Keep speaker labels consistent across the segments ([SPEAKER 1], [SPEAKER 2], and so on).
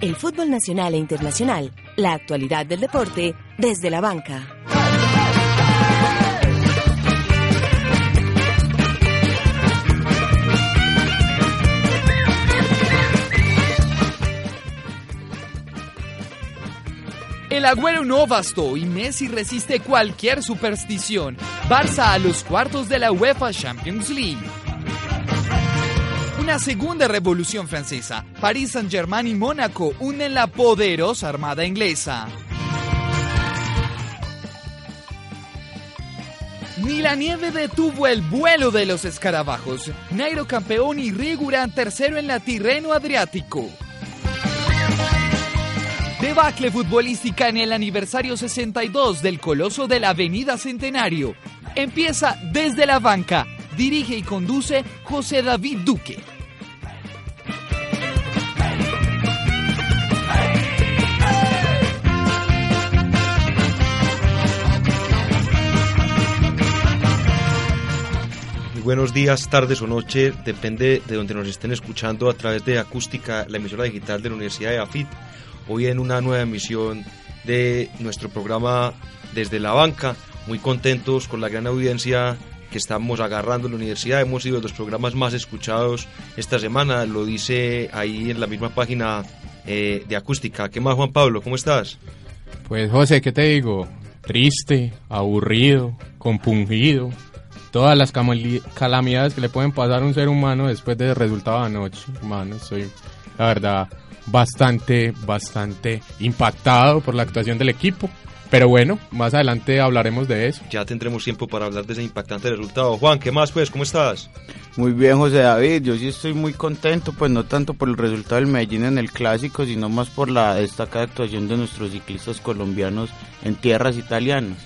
[SPEAKER 1] El fútbol nacional e internacional, la actualidad del deporte desde la banca.
[SPEAKER 2] El Agüero no bastó y Messi resiste cualquier superstición. Barça a los cuartos de la UEFA Champions League. Una segunda revolución francesa. París Saint-Germain y Mónaco unen la poderosa armada inglesa. Ni la nieve detuvo el vuelo de los escarabajos. Nairo campeón y Riguran tercero en la Tirreno Adriático. Debacle futbolística en el aniversario 62 del Coloso de la Avenida Centenario. Empieza desde la banca. Dirige y conduce José David Duque.
[SPEAKER 3] Buenos días, tardes o noche, depende de donde nos estén escuchando a través de Acústica, la emisora digital de la Universidad de AFIT. Hoy en una nueva emisión de nuestro programa Desde la Banca, muy contentos con la gran audiencia que estamos agarrando en la universidad. Hemos sido los programas más escuchados esta semana, lo dice ahí en la misma página eh, de Acústica. ¿Qué más, Juan Pablo? ¿Cómo estás?
[SPEAKER 4] Pues José, ¿qué te digo? Triste, aburrido, compungido. Todas las calamidades que le pueden pasar a un ser humano después del resultado de anoche. Hermano, soy, la verdad, bastante, bastante impactado por la actuación del equipo. Pero bueno, más adelante hablaremos de eso.
[SPEAKER 3] Ya tendremos tiempo para hablar de ese impactante resultado. Juan, ¿qué más pues? ¿Cómo estás?
[SPEAKER 5] Muy bien, José David. Yo sí estoy muy contento, pues no tanto por el resultado del Medellín en el clásico, sino más por la destacada actuación de nuestros ciclistas colombianos en tierras italianas.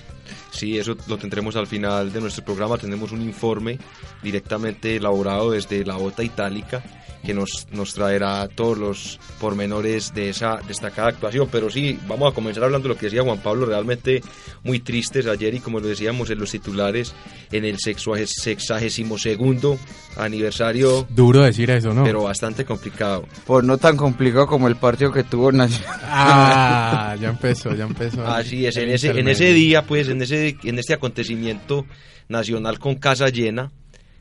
[SPEAKER 3] Sí, eso lo tendremos al final de nuestro programa. Tenemos un informe directamente elaborado desde la Bota Itálica que nos, nos traerá todos los pormenores de esa destacada actuación. Pero sí, vamos a comenzar hablando de lo que decía Juan Pablo, realmente muy tristes ayer y como lo decíamos en los titulares, en el sexagésimo segundo aniversario,
[SPEAKER 4] Duro decir eso, ¿no?
[SPEAKER 3] pero bastante complicado.
[SPEAKER 5] Pues no tan complicado como el partido que tuvo Nacional.
[SPEAKER 4] Ah, ya empezó, ya empezó.
[SPEAKER 3] Así es, en ese, en ese día, pues, en, ese, en este acontecimiento nacional con casa llena,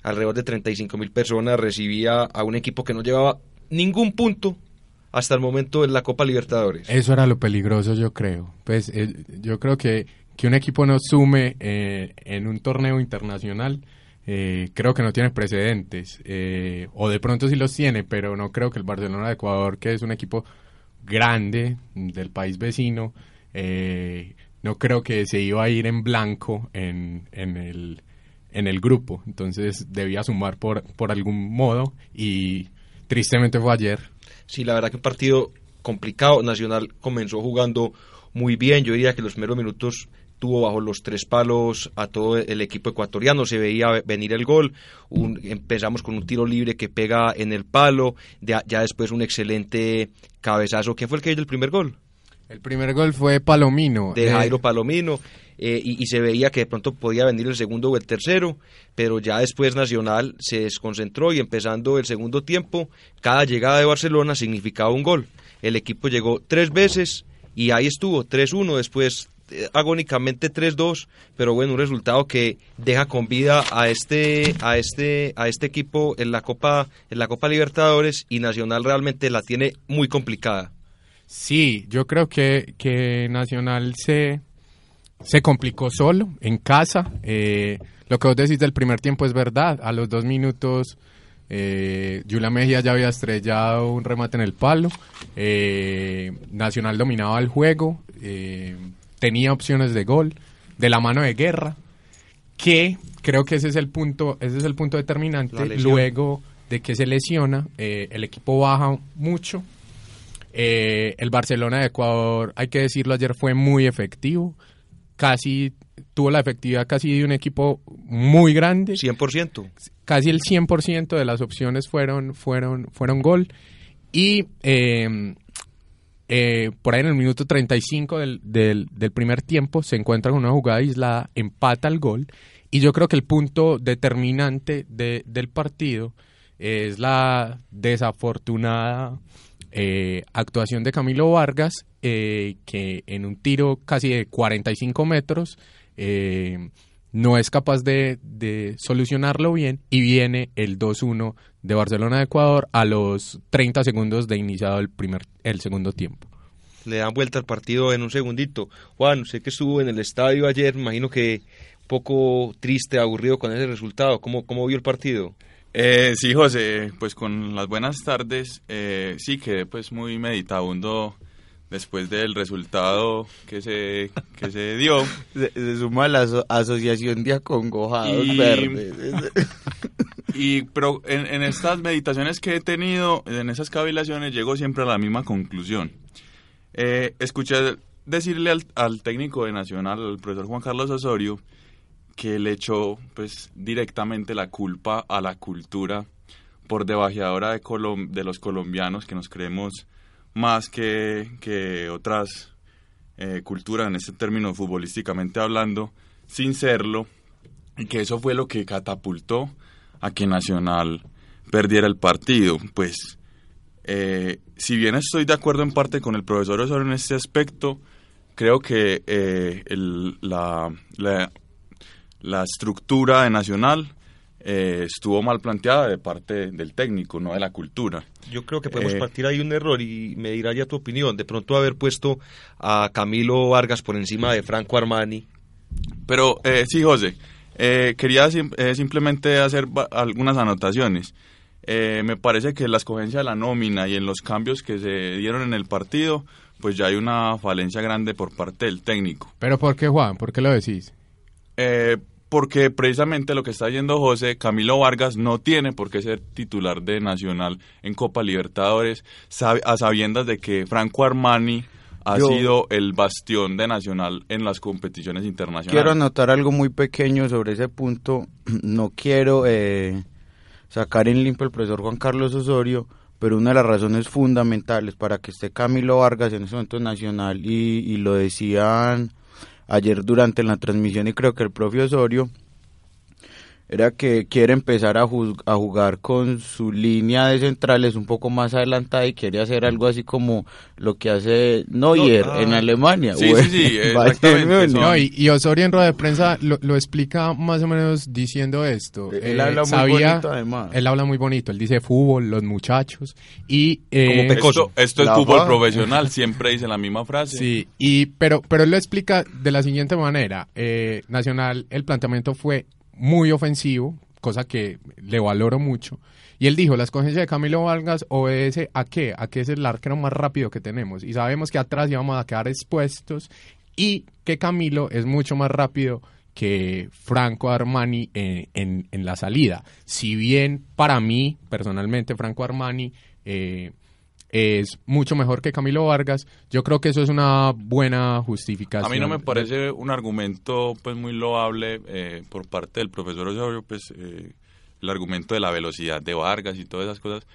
[SPEAKER 3] alrededor de 35 mil personas, recibía a un equipo que no llevaba ningún punto hasta el momento en la Copa Libertadores.
[SPEAKER 4] Eso era lo peligroso, yo creo. Pues eh, yo creo que que un equipo no sume eh, en un torneo internacional, eh, creo que no tiene precedentes. eh, o de pronto sí los tiene, pero no creo que el Barcelona de Ecuador, que es un equipo grande del país vecino, no creo que se iba a ir en blanco en, en el en el grupo, entonces debía sumar por, por algún modo y tristemente fue ayer.
[SPEAKER 3] Sí, la verdad que un partido complicado. Nacional comenzó jugando muy bien. Yo diría que los primeros minutos tuvo bajo los tres palos a todo el equipo ecuatoriano. Se veía venir el gol. Un- empezamos con un tiro libre que pega en el palo. Ya, ya después un excelente cabezazo. ¿Quién fue el que hizo el primer gol?
[SPEAKER 4] El primer gol fue Palomino.
[SPEAKER 3] de
[SPEAKER 4] eh,
[SPEAKER 3] Jairo Palomino eh, y, y se veía que de pronto podía venir el segundo o el tercero, pero ya después Nacional se desconcentró y empezando el segundo tiempo, cada llegada de Barcelona significaba un gol. El equipo llegó tres veces y ahí estuvo, 3-1, después eh, agónicamente 3-2, pero bueno, un resultado que deja con vida a este a este a este equipo en la Copa en la Copa Libertadores y Nacional realmente la tiene muy complicada.
[SPEAKER 4] Sí, yo creo que, que Nacional se, se complicó solo, en casa. Eh, lo que vos decís del primer tiempo es verdad. A los dos minutos, eh, Yula Mejía ya había estrellado un remate en el palo. Eh, Nacional dominaba el juego, eh, tenía opciones de gol, de la mano de guerra, que creo que ese es el punto, ese es el punto determinante. Luego de que se lesiona, eh, el equipo baja mucho. Eh, el Barcelona de Ecuador, hay que decirlo, ayer fue muy efectivo. Casi tuvo la efectividad casi de un equipo muy grande.
[SPEAKER 3] 100%.
[SPEAKER 4] Casi el 100% de las opciones fueron, fueron, fueron gol. Y eh, eh, por ahí en el minuto 35 del, del, del primer tiempo se encuentra con una jugada aislada, empata el gol. y yo creo que el punto determinante de, del partido es la desafortunada eh, actuación de Camilo Vargas, eh, que en un tiro casi de 45 metros eh, no es capaz de, solucionarlo bien y viene el 2-1 de Barcelona de Ecuador a los 30 segundos de iniciado el, primer, el segundo tiempo.
[SPEAKER 3] Le dan vuelta al partido en un segundito. Juan, sé que estuvo en el estadio ayer, imagino que un poco triste, aburrido con ese resultado. ¿Cómo, cómo vio el partido?
[SPEAKER 6] Eh, sí, José, pues con las buenas tardes, eh, sí quedé pues muy meditabundo después del resultado que se, que se dio.
[SPEAKER 5] Se, se suma a la aso Asociación de Acongojados
[SPEAKER 6] Y-
[SPEAKER 5] Verdes.
[SPEAKER 6] Y pero en, en estas meditaciones que he tenido, en esas cavilaciones, llego siempre a la misma conclusión. Eh, escuché decirle al, al técnico de Nacional, al profesor Juan Carlos Osorio, que le echó pues directamente la culpa a la cultura por debajeadora de, Colom- de los colombianos que nos creemos más que, que otras eh, culturas, en este término futbolísticamente hablando, sin serlo, y que eso fue lo que catapultó a que Nacional perdiera el partido. Pues, eh, si bien estoy de acuerdo en parte con el profesor Osorio en este aspecto, creo que eh, el- la, la, la estructura de Nacional eh, estuvo mal planteada de parte del técnico, no de la cultura.
[SPEAKER 3] Yo creo que podemos
[SPEAKER 6] Eh,
[SPEAKER 3] partir ahí un error y me dirá ya tu opinión. De pronto haber puesto a Camilo Vargas por encima de Franco Armani.
[SPEAKER 6] Pero eh, sí, José, eh, quería sim- eh, simplemente hacer algunas anotaciones. Eh, me parece que en la escogencia de la nómina y en los cambios que se dieron en el partido, pues ya hay una falencia grande por parte del técnico.
[SPEAKER 4] Pero ¿por qué, Juan? ¿Por qué lo decís?
[SPEAKER 6] Eh, porque precisamente lo que está yendo José, Camilo Vargas no tiene por qué ser titular de Nacional en Copa Libertadores, a sabiendas de que Franco Armani ha
[SPEAKER 5] Yo-
[SPEAKER 6] sido el bastión de Nacional en las competiciones internacionales.
[SPEAKER 5] Quiero anotar algo muy pequeño sobre ese punto. No quiero eh, sacar en limpio al profesor Juan Carlos Osorio, pero una de las razones fundamentales para que esté Camilo Vargas en ese momento nacional y, y lo decían ayer durante la transmisión y creo que el propio Osorio era que quiere empezar a, juz- a jugar con su línea de centrales un poco más adelantada y quiere hacer algo así como lo que hace Neuer
[SPEAKER 3] ah.
[SPEAKER 5] en Alemania.
[SPEAKER 6] Sí, sí, sí, exactamente,
[SPEAKER 4] No, y, y Osorio en rueda de prensa lo, lo explica más o menos diciendo esto.
[SPEAKER 5] Él
[SPEAKER 4] Eh,
[SPEAKER 5] habla muy
[SPEAKER 4] sabía-
[SPEAKER 5] bonito, además.
[SPEAKER 4] Él habla muy bonito. Él dice fútbol, los muchachos. Y, eh,
[SPEAKER 3] Como.
[SPEAKER 6] Esto, esto es fútbol profesional, siempre dice la misma frase.
[SPEAKER 4] Sí, y, pero, pero él lo explica de la siguiente manera. Eh, Nacional, el planteamiento fue muy ofensivo, cosa que le valoro mucho. Y él dijo, la escogencia de Camilo Vargas obedece a qué? A que es el arquero más rápido que tenemos. Y sabemos que atrás íbamos a quedar expuestos y que Camilo es mucho más rápido que Franco Armani en, en- en la salida. Si bien para mí, personalmente, Franco Armani eh, es mucho mejor que Camilo Vargas, yo creo que eso es una buena justificación.
[SPEAKER 6] A mí no me parece un argumento pues muy loable eh, por parte del profesor Osorio, pues eh, el argumento de la velocidad de Vargas y todas esas cosas,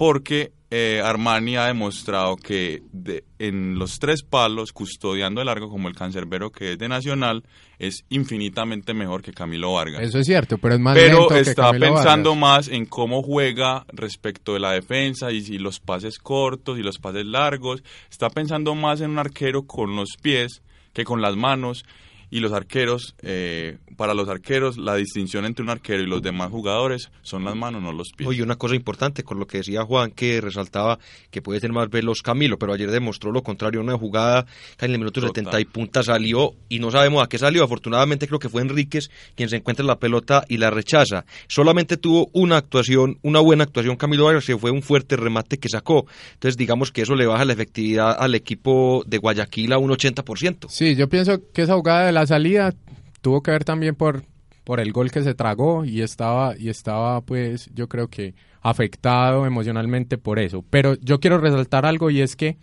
[SPEAKER 6] porque eh, Armani ha demostrado que de- en los tres palos, custodiando el largo como el cancerbero que es de Nacional, es infinitamente mejor que Camilo Vargas.
[SPEAKER 4] Eso es cierto, pero es más
[SPEAKER 6] pero
[SPEAKER 4] lento
[SPEAKER 6] está pensando
[SPEAKER 4] Vargas.
[SPEAKER 6] más en cómo juega respecto de la defensa y si los pases cortos y los pases largos. Está pensando más en un arquero con los pies que con las manos. Y los arqueros, eh, para los arqueros, la distinción entre un arquero y los demás jugadores son las manos, no los pies.
[SPEAKER 3] Oye, una cosa importante con lo que decía Juan, que resaltaba que puede ser más veloz Camilo, pero ayer demostró lo contrario, una jugada que en el minuto
[SPEAKER 6] Total.
[SPEAKER 3] 70 y punta salió y no sabemos a qué salió. Afortunadamente creo que fue Enríquez quien se encuentra en la pelota y la rechaza. Solamente tuvo una actuación, una buena actuación Camilo Vargas, que fue un fuerte remate que sacó. Entonces digamos que eso le baja la efectividad al equipo de Guayaquil a un 80%.
[SPEAKER 4] Sí, yo pienso que esa jugada de la salida tuvo que ver también por, por el gol que se tragó y estaba, y estaba pues yo creo que afectado emocionalmente por eso. Pero yo quiero resaltar algo y es que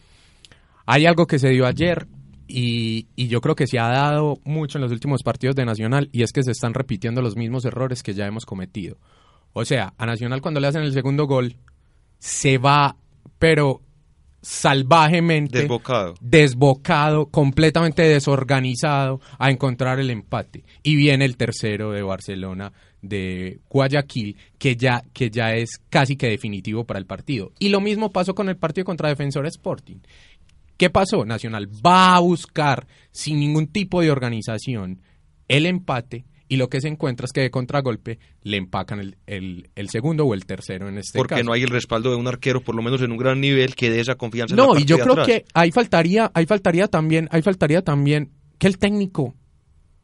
[SPEAKER 4] hay algo que se dio ayer y, y yo creo que se ha dado mucho en los últimos partidos de Nacional y es que se están repitiendo los mismos errores que ya hemos cometido. O sea, a Nacional cuando le hacen el segundo gol se va, pero salvajemente
[SPEAKER 3] Desbocado.
[SPEAKER 4] desbocado, completamente desorganizado a encontrar el empate. Y viene el tercero de Barcelona de Guayaquil, que ya, que ya es casi que definitivo para el partido. Y lo mismo pasó con el partido contra Defensor Sporting. ¿Qué pasó? Nacional va a buscar, sin ningún tipo de organización, el empate y lo que se encuentra es que de contragolpe le empacan el, el- el segundo o el tercero en este
[SPEAKER 3] Porque
[SPEAKER 4] caso.
[SPEAKER 3] no hay el respaldo de un arquero, por lo menos en un gran nivel, que dé esa confianza. en la
[SPEAKER 4] No, y yo creo
[SPEAKER 3] atrás.
[SPEAKER 4] que ahí faltaría, ahí faltaría también, ahí faltaría también que el técnico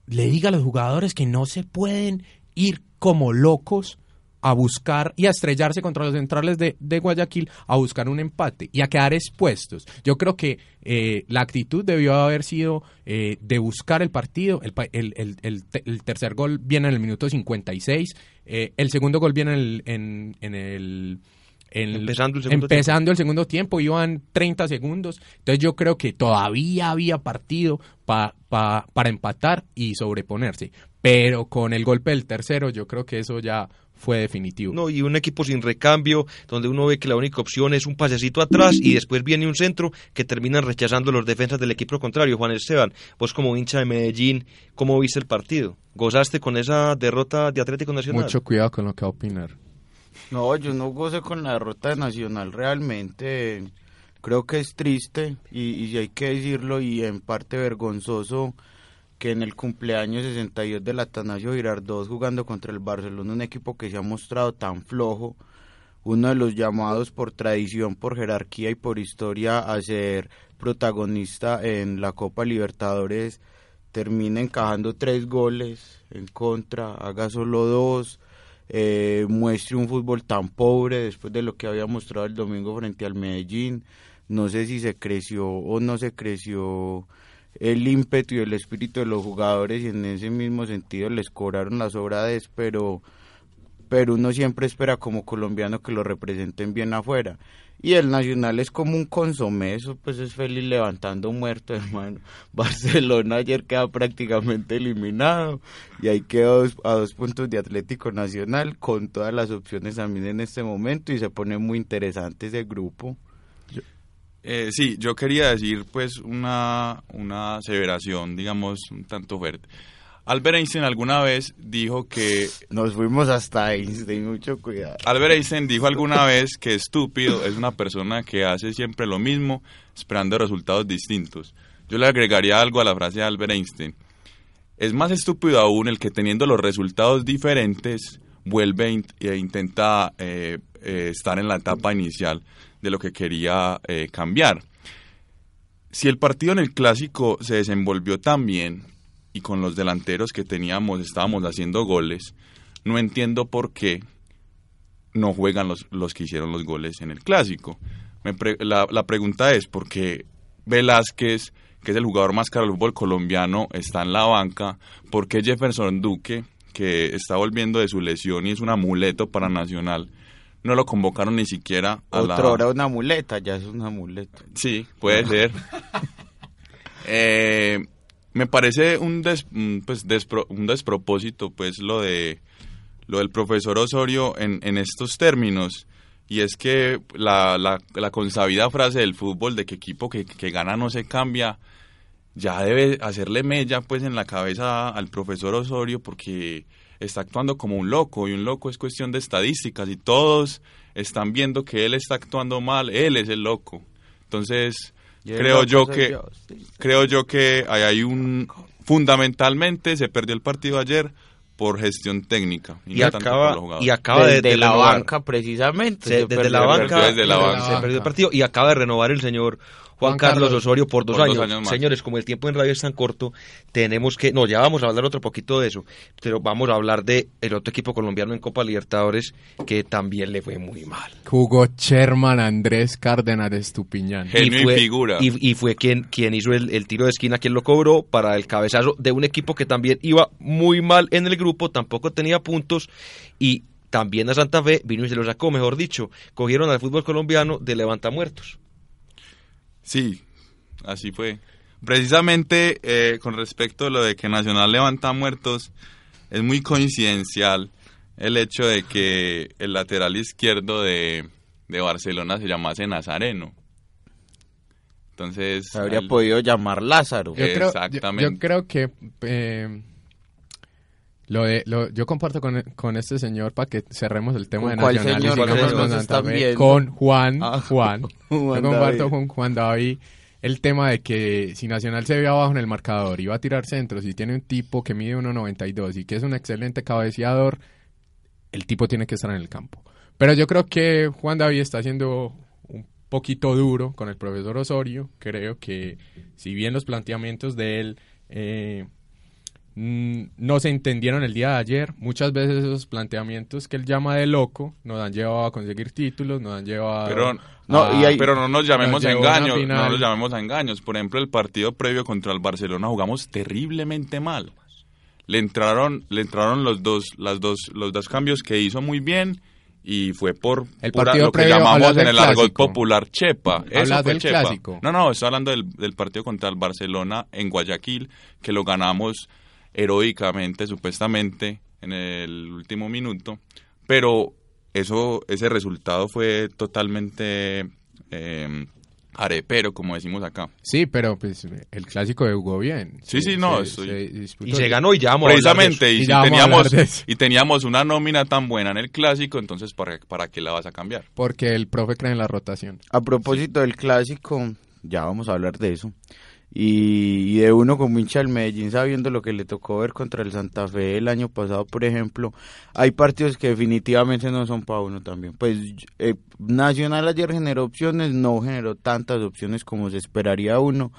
[SPEAKER 4] le diga a los jugadores que no se pueden ir como locos a buscar y a estrellarse contra los centrales de, de Guayaquil a buscar un empate y a quedar expuestos. Yo creo que eh, la actitud debió haber sido eh, de buscar el partido. El, el- el- el te- el tercer gol viene en el minuto 56, eh, el segundo gol viene en el, en, en el en-
[SPEAKER 3] Empezando el segundo
[SPEAKER 4] empezando el segundo tiempo, iban 30 segundos. Entonces yo creo que todavía había partido pa- pa- para empatar y sobreponerse. Pero con el golpe del tercero, yo creo que eso ya fue definitivo.
[SPEAKER 3] No, y un equipo sin recambio, donde uno ve que la única opción es un pasecito atrás y después viene un centro que terminan rechazando los defensas del equipo contrario. Juan Esteban, vos como hincha de Medellín, ¿cómo viste el partido? ¿Gozaste con esa derrota de Atlético Nacional?
[SPEAKER 4] Mucho cuidado con lo que va a opinar.
[SPEAKER 5] No, yo no goce con la derrota de Nacional realmente. Creo que es triste y, y hay que decirlo y en parte vergonzoso que en el cumpleaños 62 del Atanasio Girardot jugando contra el Barcelona, un equipo que se ha mostrado tan flojo, uno de los llamados por tradición, por jerarquía y por historia a ser protagonista en la Copa Libertadores, termina encajando tres goles en contra, haga solo dos, eh, muestre un fútbol tan pobre después de lo que había mostrado el domingo frente al Medellín. No sé si se creció o no se creció el ímpetu y el espíritu de los jugadores y en ese mismo sentido les cobraron la sobradez, pero pero uno siempre espera como colombiano que lo representen bien afuera. Y el Nacional es como un consomé, eso pues es feliz levantando muerto, hermano. Barcelona ayer queda prácticamente eliminado y ahí quedó a dos puntos de Atlético Nacional con todas las opciones también en este momento y se pone muy interesante ese grupo.
[SPEAKER 6] Eh, sí, yo quería decir pues una, una aseveración, digamos, un tanto fuerte. Albert Einstein alguna vez dijo que
[SPEAKER 5] Nos fuimos hasta Einstein, mucho cuidado.
[SPEAKER 6] Albert Einstein dijo alguna vez que estúpido es una persona que hace siempre lo mismo esperando resultados distintos. Yo le agregaría algo a la frase de Albert Einstein. Es más estúpido aún el que teniendo los resultados diferentes vuelve e int- intenta eh, eh, estar en la etapa inicial de lo que quería eh, cambiar. Si el partido en el clásico se desenvolvió tan bien y con los delanteros que teníamos estábamos haciendo goles, no entiendo por qué no juegan los, los que hicieron los goles en el clásico. La pregunta es por qué Velázquez, que es el jugador más caro del fútbol colombiano, está en la banca, por qué Jefferson Duque, que está volviendo de su lesión y es un amuleto para Nacional, no lo convocaron ni siquiera a la...
[SPEAKER 5] Otra hora una muleta, ya es una muleta.
[SPEAKER 6] Sí, puede ser. Eh, me parece un, des- pues, despro- un despropósito, pues, lo de lo del profesor Osorio en, en estos términos. Y es que la, la, la consabida frase del fútbol de que equipo que, que gana no se cambia, ya debe hacerle mella pues en la cabeza al profesor Osorio porque está actuando como un loco y un loco es cuestión de estadísticas y todos están viendo que él está actuando mal, él es el loco. Entonces, creo
[SPEAKER 5] loco
[SPEAKER 6] yo que
[SPEAKER 5] yo, sí.
[SPEAKER 6] creo yo que ahí hay un fundamentalmente se perdió el partido ayer por gestión técnica y,
[SPEAKER 3] Y
[SPEAKER 6] no tanto por
[SPEAKER 3] acaba,
[SPEAKER 6] los jugadores.
[SPEAKER 3] y acaba de,
[SPEAKER 5] desde
[SPEAKER 3] de
[SPEAKER 5] la
[SPEAKER 3] renovar.
[SPEAKER 5] banca precisamente.
[SPEAKER 3] Se-
[SPEAKER 5] se
[SPEAKER 3] desde la banca.
[SPEAKER 6] Desde la
[SPEAKER 3] se
[SPEAKER 6] banca.
[SPEAKER 3] perdió el partido y acaba de renovar el señor Juan, Carlos,
[SPEAKER 4] Carlos.
[SPEAKER 3] Osorio por dos
[SPEAKER 6] Por
[SPEAKER 3] años.
[SPEAKER 6] dos años más.
[SPEAKER 3] Señores, como el tiempo en radio es tan corto, tenemos que, no, ya vamos a hablar otro poquito de eso, pero vamos a hablar de el otro equipo colombiano en Copa Libertadores que también le fue muy mal.
[SPEAKER 4] Jugó Sherman Andrés Cárdenas de Estupiñán.
[SPEAKER 6] Genio y
[SPEAKER 3] fue,
[SPEAKER 6] figura.
[SPEAKER 3] Y, y fue quien, quien hizo el, el tiro de esquina, quien lo cobró para el cabezazo de un equipo que también iba muy mal en el grupo, tampoco tenía puntos y también a Santa Fe vino y se lo sacó, mejor dicho, cogieron al fútbol colombiano de levantamuertos.
[SPEAKER 6] Sí, así fue. Precisamente eh, con respecto a lo de que Nacional levanta muertos, es muy coincidencial el hecho de que el lateral izquierdo de, de Barcelona se llamase Nazareno. Entonces,
[SPEAKER 5] Se habría
[SPEAKER 6] al-
[SPEAKER 5] podido llamar Lázaro.
[SPEAKER 4] Yo creo, yo-
[SPEAKER 6] Exactamente.
[SPEAKER 4] Yo, creo que eh, lo de, lo, yo comparto con, con este señor para que cerremos el tema
[SPEAKER 5] ¿Con
[SPEAKER 4] de Nacional con con Juan,
[SPEAKER 5] Ah,
[SPEAKER 4] Juan. Yo
[SPEAKER 5] Juan
[SPEAKER 4] comparto
[SPEAKER 5] David.
[SPEAKER 4] con Juan David el tema de que si Nacional se ve abajo en el marcador y va a tirar centros y tiene un tipo que mide 1.92 y que es un excelente cabeceador, el tipo tiene que estar en el campo. Pero yo creo que Juan David está haciendo un poquito duro con el profesor Osorio. Creo que si bien los planteamientos de él eh, no se entendieron el día de ayer, muchas veces esos planteamientos que él llama de loco nos han llevado a conseguir títulos, nos han llevado
[SPEAKER 6] Pero,
[SPEAKER 5] No,
[SPEAKER 4] a-
[SPEAKER 5] y hay-
[SPEAKER 6] pero no nos llamemos
[SPEAKER 4] nos
[SPEAKER 6] a engaños, no nos llamemos a engaños. Por ejemplo, el partido previo contra el Barcelona jugamos terriblemente mal. Le entraron, le entraron los dos, las dos, los dos cambios que hizo muy bien y fue por
[SPEAKER 4] El
[SPEAKER 6] pura-
[SPEAKER 4] partido
[SPEAKER 6] lo que
[SPEAKER 4] previo,
[SPEAKER 6] llamamos en el argot popular chepa. Eso
[SPEAKER 4] Hablas
[SPEAKER 6] fue
[SPEAKER 4] del
[SPEAKER 6] chepa.
[SPEAKER 4] clásico.
[SPEAKER 6] No, no, estoy hablando del, del partido contra el Barcelona en Guayaquil, que lo ganamos heroicamente, supuestamente, en el último minuto. Pero eso, ese resultado fue totalmente eh, arepero, como decimos acá.
[SPEAKER 4] Sí, pero pues el clásico jugó bien.
[SPEAKER 6] Sí, sí, no,
[SPEAKER 4] se-
[SPEAKER 6] estoy-
[SPEAKER 4] se.
[SPEAKER 3] Y se ganó y ya vamos a de eso.
[SPEAKER 6] Precisamente, y,
[SPEAKER 4] Y
[SPEAKER 6] si
[SPEAKER 4] ya vamos a
[SPEAKER 6] teníamos,
[SPEAKER 4] de eso.
[SPEAKER 6] y teníamos una nómina tan buena en el clásico, entonces ¿para, ¿para qué la vas a cambiar?
[SPEAKER 4] Porque el profe cree en la rotación.
[SPEAKER 5] A propósito del clásico, ya vamos a hablar de eso. Y, de uno como hincha del Medellín, sabiendo lo que le tocó ver contra el Santa Fe el año pasado, por ejemplo, hay partidos que definitivamente no son para uno también. Pues eh, Nacional ayer generó opciones, no generó tantas opciones como se esperaría uno.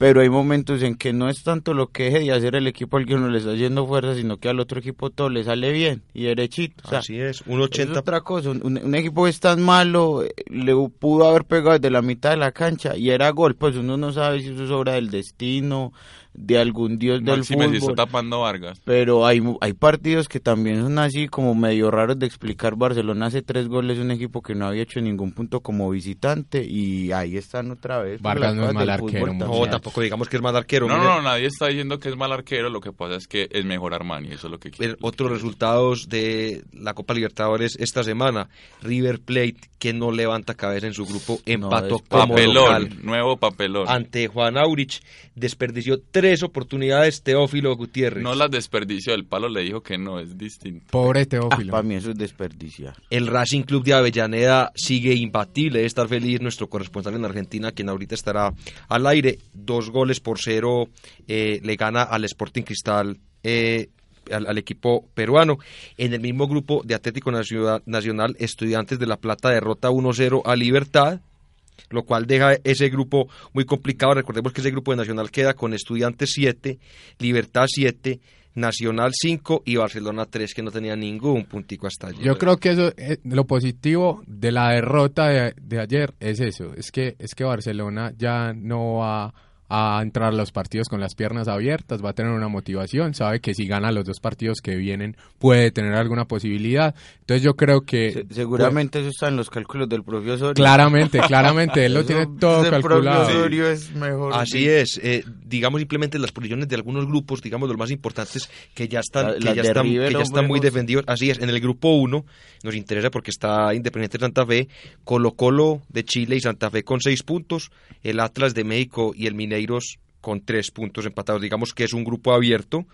[SPEAKER 5] Pero hay momentos en que no es tanto lo que deje de hacer el equipo al que uno le está haciendo fuerza, sino que al otro equipo todo le sale bien y derechito. O sea,
[SPEAKER 3] Así es, un
[SPEAKER 5] es
[SPEAKER 3] 80
[SPEAKER 5] otra cosa, un, un- equipo que es tan malo, le pudo haber pegado desde la mitad de la cancha y era gol, pues uno no sabe si eso es obra del destino, de algún dios del
[SPEAKER 6] Máxime si está
[SPEAKER 5] fútbol.
[SPEAKER 6] tapando Vargas.
[SPEAKER 5] Pero hay, mu- hay partidos que también son así como medio raros de explicar. Barcelona hace tres goles, un equipo que no había hecho ningún punto como visitante y ahí están otra vez.
[SPEAKER 4] Vargas no es mal arquero,
[SPEAKER 5] fútbol
[SPEAKER 3] No, tampoco digamos que es mal arquero.
[SPEAKER 6] No,
[SPEAKER 3] mire,
[SPEAKER 6] no, nadie está diciendo que es mal arquero, lo que pasa es que es mejor Armani, eso es lo que quiero.
[SPEAKER 3] otros resultados de la Copa Libertadores esta semana. River Plate, que no levanta cabeza en su grupo, empató como
[SPEAKER 6] Papelón,
[SPEAKER 3] local
[SPEAKER 6] nuevo papelón.
[SPEAKER 3] ante Juan Aurich. Desperdició tres oportunidades Teófilo Gutiérrez.
[SPEAKER 6] No las desperdició, el palo le dijo que no, es distinto.
[SPEAKER 4] Pobre
[SPEAKER 5] Ah,
[SPEAKER 4] Teófilo.
[SPEAKER 5] para mí eso es desperdiciar.
[SPEAKER 3] El Racing Club de Avellaneda sigue imbatible, debe estar feliz nuestro corresponsal en Argentina, quien ahorita estará al aire. Dos goles por cero eh, le gana al Sporting Cristal, eh, al, al equipo peruano. En el mismo grupo de Atlético Nacional, Nacional, Estudiantes de La Plata derrota 1-0 a Libertad lo cual deja ese grupo muy complicado. Recordemos que ese grupo de Nacional queda con Estudiantes 7, Libertad 7, Nacional 5 y Barcelona 3, que no tenía ningún puntico hasta allí.
[SPEAKER 4] Yo creo que eso eh, lo positivo de la derrota de, de ayer es eso, es que es que Barcelona ya no va entrar a los partidos con las piernas abiertas, va a tener una motivación, sabe que si gana los dos partidos que vienen puede tener alguna posibilidad. Entonces yo creo que
[SPEAKER 5] Se- seguramente eso está en los cálculos del propio Osorio.
[SPEAKER 4] claramente, claramente él lo tiene todo
[SPEAKER 5] del propio
[SPEAKER 4] calculado.
[SPEAKER 5] Osorio es mejor.
[SPEAKER 3] Así es, eh, digamos simplemente las posiciones de algunos grupos, digamos los más importantes, que ya están,
[SPEAKER 5] La-
[SPEAKER 3] que
[SPEAKER 5] las
[SPEAKER 3] ya
[SPEAKER 5] de
[SPEAKER 3] están,
[SPEAKER 5] River,
[SPEAKER 3] que ya están muy
[SPEAKER 5] José.
[SPEAKER 3] defendidos. Así es, en el grupo 1 nos interesa porque está Independiente Santa Fe, Colo Colo de Chile y Santa Fe con 6 puntos, el Atlas de México y el Con 3 puntos empatados. Digamos que es un grupo abierto.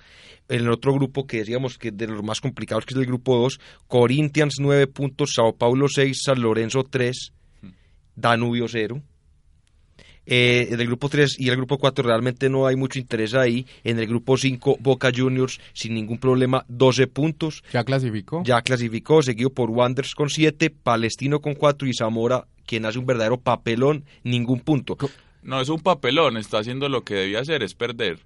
[SPEAKER 3] En el otro grupo que decíamos que de los más complicados, que es el grupo 2, Corinthians 9 puntos, Sao Paulo 6, San Lorenzo 3, Danubio 0. Eh, en el grupo 3 y el grupo 4 realmente no hay mucho interés ahí. En el grupo 5, Boca Juniors sin ningún problema, 12 puntos.
[SPEAKER 4] Ya clasificó.
[SPEAKER 3] Ya clasificó, seguido por Wanderers con 7, Palestino con 4 y Zamora, quien hace un verdadero papelón, ningún punto.
[SPEAKER 6] No, es un papelón, está haciendo lo que debía hacer, es perder.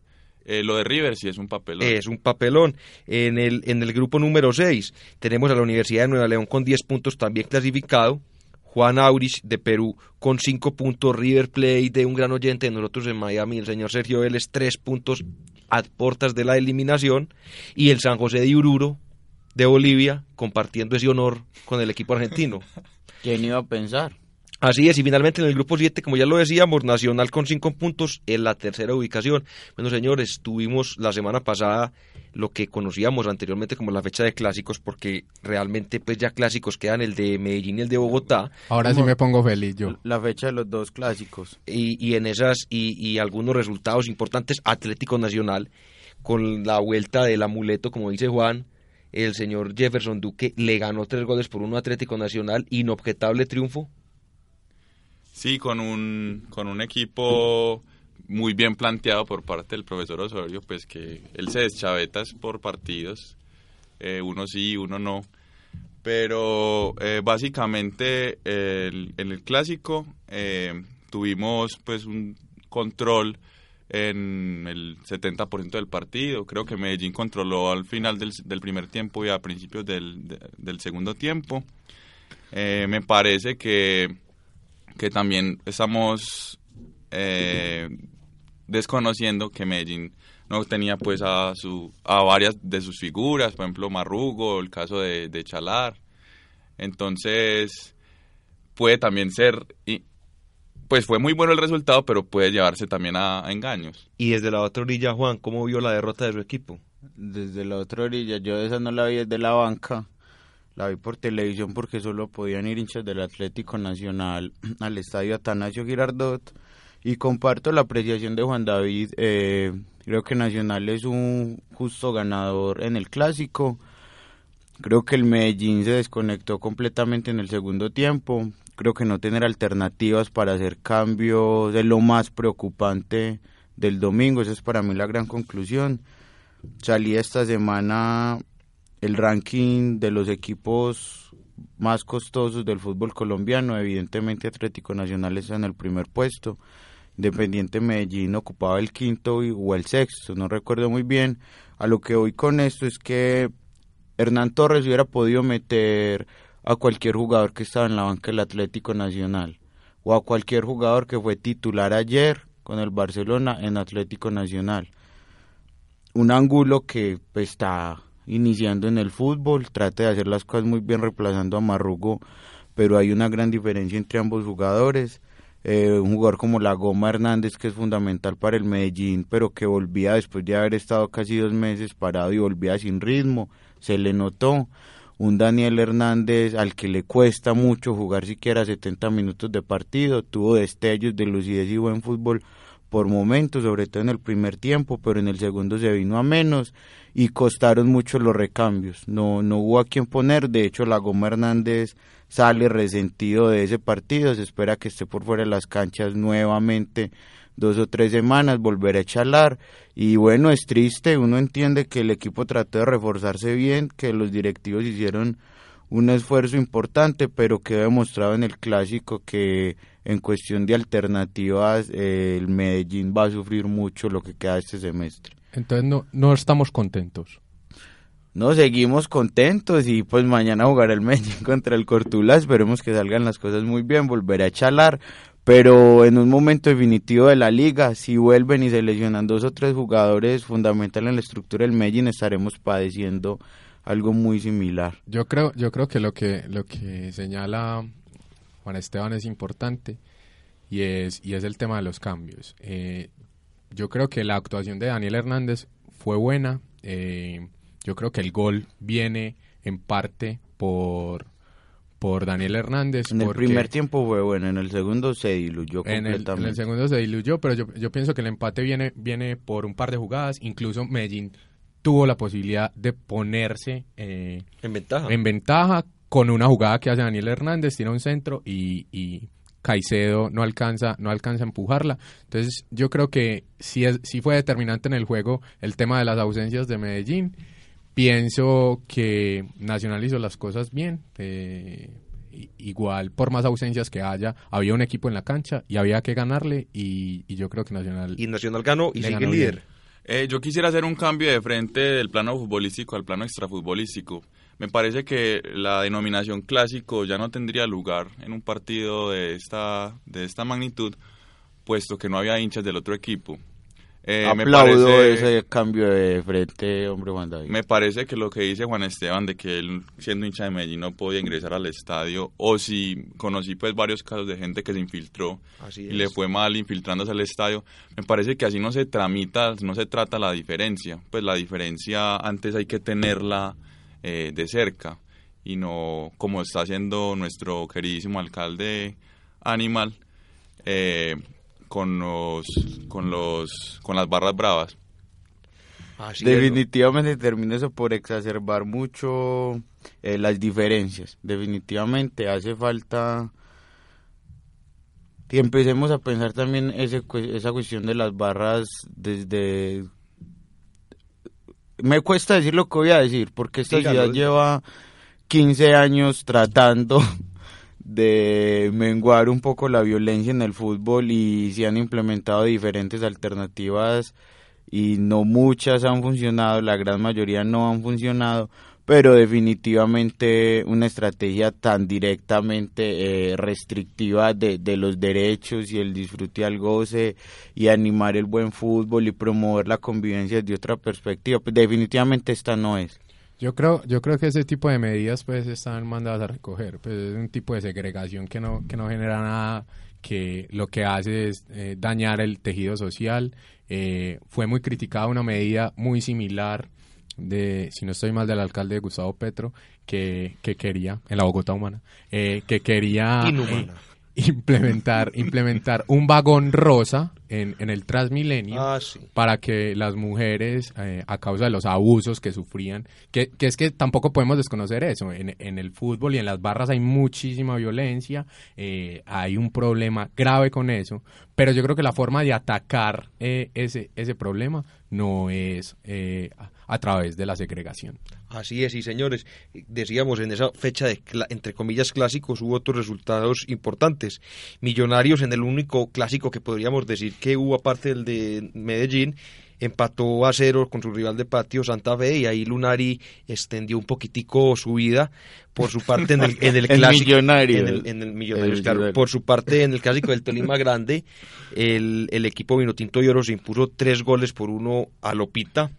[SPEAKER 6] Eh, lo de River sí es un papelón.
[SPEAKER 3] Es un papelón. En el, en el grupo número 6 tenemos a la Universidad de Nueva León con 10 puntos también clasificado. Juan Aurich de Perú con 5 puntos. River Plate de un gran oyente de nosotros en Miami, el señor Sergio Vélez, 3 puntos a portas de la eliminación. Y el San José de Ururo de Bolivia compartiendo ese honor con el equipo argentino.
[SPEAKER 5] ¿Quién iba a pensar?
[SPEAKER 3] Así es, y finalmente en el grupo 7, como ya lo decíamos, Nacional con 5 puntos en la tercera ubicación. Bueno, señores, tuvimos la semana pasada lo que conocíamos anteriormente como la fecha de clásicos, porque realmente pues ya clásicos quedan el de Medellín y el de Bogotá.
[SPEAKER 4] Ahora sí me pongo feliz yo.
[SPEAKER 5] La fecha de los dos clásicos.
[SPEAKER 3] Y, y en esas, y, y algunos resultados importantes, Atlético Nacional, con la vuelta del amuleto, como dice Juan, el señor Jefferson Duque le ganó tres goles por uno Atlético Nacional, inobjetable triunfo.
[SPEAKER 6] Sí, con un, con un equipo muy bien planteado por parte del profesor Osorio, pues que él se deschaveta por partidos, eh, uno sí, uno no. Pero eh, básicamente en el clásico eh, tuvimos pues un control en el 70% del partido. Creo que Medellín controló al final del, del primer tiempo y a principios del, de- del segundo tiempo. Me parece que, que también estamos eh, desconociendo que Medellín no tenía pues a su a varias de sus figuras, por ejemplo Marrugo, el caso de, de Chalar. Entonces puede también ser y pues fue muy bueno el resultado, pero puede llevarse también a, a engaños.
[SPEAKER 3] Y desde la otra orilla, Juan, ¿cómo vio la derrota de su equipo?
[SPEAKER 5] Desde la otra orilla, yo esa no la vi desde la banca, la vi por televisión porque solo podían ir hinchas del Atlético Nacional al estadio Atanasio Girardot. Y comparto la apreciación de Juan David, eh, creo que Nacional es un justo ganador en el clásico, creo que el Medellín se desconectó completamente en el segundo tiempo, creo que no tener alternativas para hacer cambios es lo más preocupante del domingo, esa es para mí la gran conclusión. Salí esta semana el ranking de los equipos más costosos del fútbol colombiano. Evidentemente Atlético Nacional está en el primer puesto. Independiente Medellín ocupaba el quinto o el sexto, no recuerdo muy bien. A lo que voy con esto es que Hernán Torres hubiera podido meter a cualquier jugador que estaba en la banca del Atlético Nacional o a cualquier jugador que fue titular ayer con el Barcelona en Atlético Nacional un ángulo que pues, está iniciando en el fútbol, trata de hacer las cosas muy bien reemplazando a Marrugo, pero hay una gran diferencia entre ambos jugadores. Eh, un jugador como la Goma Hernández que es fundamental para el Medellín, pero que volvía después de haber estado casi dos meses parado y volvía sin ritmo, se le notó. Un Daniel Hernández al que le cuesta mucho jugar siquiera 70 minutos de partido, tuvo destellos de lucidez y buen fútbol por momentos, sobre todo en el primer tiempo, pero en el segundo se vino a menos y costaron mucho los recambios. No, no hubo a quien poner, de hecho la Goma Hernández sale resentido de ese partido, se espera que esté por fuera de las canchas nuevamente dos o tres semanas, volver a chalar y bueno, es triste, uno entiende que el equipo trató de reforzarse bien, que los directivos hicieron un esfuerzo importante, pero quedó demostrado en el clásico que en cuestión de alternativas eh, el Medellín va a sufrir mucho lo que queda este semestre.
[SPEAKER 4] Entonces no, no estamos contentos.
[SPEAKER 5] No, seguimos contentos y pues mañana jugará el Medellín contra el Cortula, esperemos que salgan las cosas muy bien, volverá a chalar, pero en un momento definitivo de la liga, si vuelven y se lesionan dos o tres jugadores fundamentales en la estructura del Medellín, estaremos padeciendo algo muy similar.
[SPEAKER 4] Yo creo, yo creo que lo que lo que señala Juan Esteban es importante y es y es el tema de los cambios. Eh, yo creo que la actuación de Daniel Hernández fue buena. eh, yo creo que el gol viene en parte por por Daniel Hernández.
[SPEAKER 5] En el primer tiempo fue bueno, en el segundo se diluyó
[SPEAKER 4] en el, en
[SPEAKER 5] completamente.
[SPEAKER 4] el segundo se diluyó, pero yo, yo pienso que el empate viene, viene por un par de jugadas. Incluso Medellín tuvo la posibilidad de ponerse eh,
[SPEAKER 3] En ventaja.
[SPEAKER 4] en ventaja con una jugada que hace Daniel Hernández, tira un centro y, y Caicedo no alcanza, no alcanza a empujarla. Entonces yo creo que sí, es, sí fue determinante en el juego el tema de las ausencias de Medellín. Pienso que Nacional hizo las cosas bien. eh, igual, por más ausencias que haya, había un equipo en la cancha y había que ganarle y, y yo creo que Nacional...
[SPEAKER 3] Y Nacional ganó y sigue
[SPEAKER 4] ganó
[SPEAKER 3] líder.
[SPEAKER 4] bien.
[SPEAKER 6] Eh, yo quisiera hacer un cambio de frente del plano futbolístico al plano extrafutbolístico. Me parece que la denominación clásico ya no tendría lugar en un partido de esta, de esta magnitud, puesto que no había hinchas del otro equipo. Eh, me
[SPEAKER 5] Aplaudo
[SPEAKER 6] parece-
[SPEAKER 5] ese cambio de frente, hombre Juan David.
[SPEAKER 6] Me parece que lo que dice Juan Esteban de que él, siendo hincha de Medellín, no podía ingresar al estadio, o si conocí pues varios casos de gente que se infiltró
[SPEAKER 3] Así
[SPEAKER 6] y le fue mal infiltrándose al estadio, me parece que así no se tramita, no se trata la diferencia. Pues la diferencia antes hay que tenerla eh, de cerca y no como está haciendo nuestro queridísimo alcalde Animal eh, con los con los con las barras bravas.
[SPEAKER 3] Así es, ¿no?
[SPEAKER 5] Definitivamente termina eso por exacerbar mucho eh, las diferencias. Definitivamente hace falta que empecemos a pensar también ese, esa cuestión de las barras desde... Me cuesta decir lo que voy a decir, porque esta
[SPEAKER 3] Dígalo.
[SPEAKER 5] ciudad lleva 15 años tratando de menguar un poco la violencia en el fútbol y se han implementado diferentes alternativas y no muchas han funcionado, la gran mayoría no han funcionado, pero definitivamente una estrategia tan directamente eh, restrictiva de, de los derechos y el disfrute al goce y animar el buen fútbol y promover la convivencia desde otra perspectiva, pues definitivamente esta no es.
[SPEAKER 4] Yo creo, yo creo que ese tipo de medidas pues están mandadas a recoger, pues es un tipo de segregación que no, que no genera nada, que lo que hace es eh, dañar el tejido social. Eh, fue muy criticada una medida muy similar de, si no estoy mal, del alcalde Gustavo Petro, que, que quería, en la Bogotá humana, eh, que quería
[SPEAKER 3] Inhumana.
[SPEAKER 4] Implementar, implementar un vagón rosa en, en el Transmilenio
[SPEAKER 3] Ah, sí.
[SPEAKER 4] para que las mujeres, eh, a causa de los abusos que sufrían, que, que es que tampoco podemos desconocer eso, en, en el fútbol y en las barras hay muchísima violencia, eh, hay un problema grave con eso, pero yo creo que la forma de atacar eh, ese, ese problema no es eh, a través de la segregación.
[SPEAKER 3] Así es, y señores, decíamos en esa fecha de, entre comillas, clásicos hubo otros resultados importantes. Millonarios en el único clásico que podríamos decir que hubo aparte del de Medellín, empató a cero con su rival de patio Santa Fe y ahí Lunari extendió un poquitico su vida por su parte en el, en el
[SPEAKER 5] El
[SPEAKER 3] clásico. En el, en el Millonarios,
[SPEAKER 5] El
[SPEAKER 3] claro. Por su parte en el clásico del Tolima Grande, el, el equipo Vinotinto y Oro se impuso tres goles por uno a Lopita.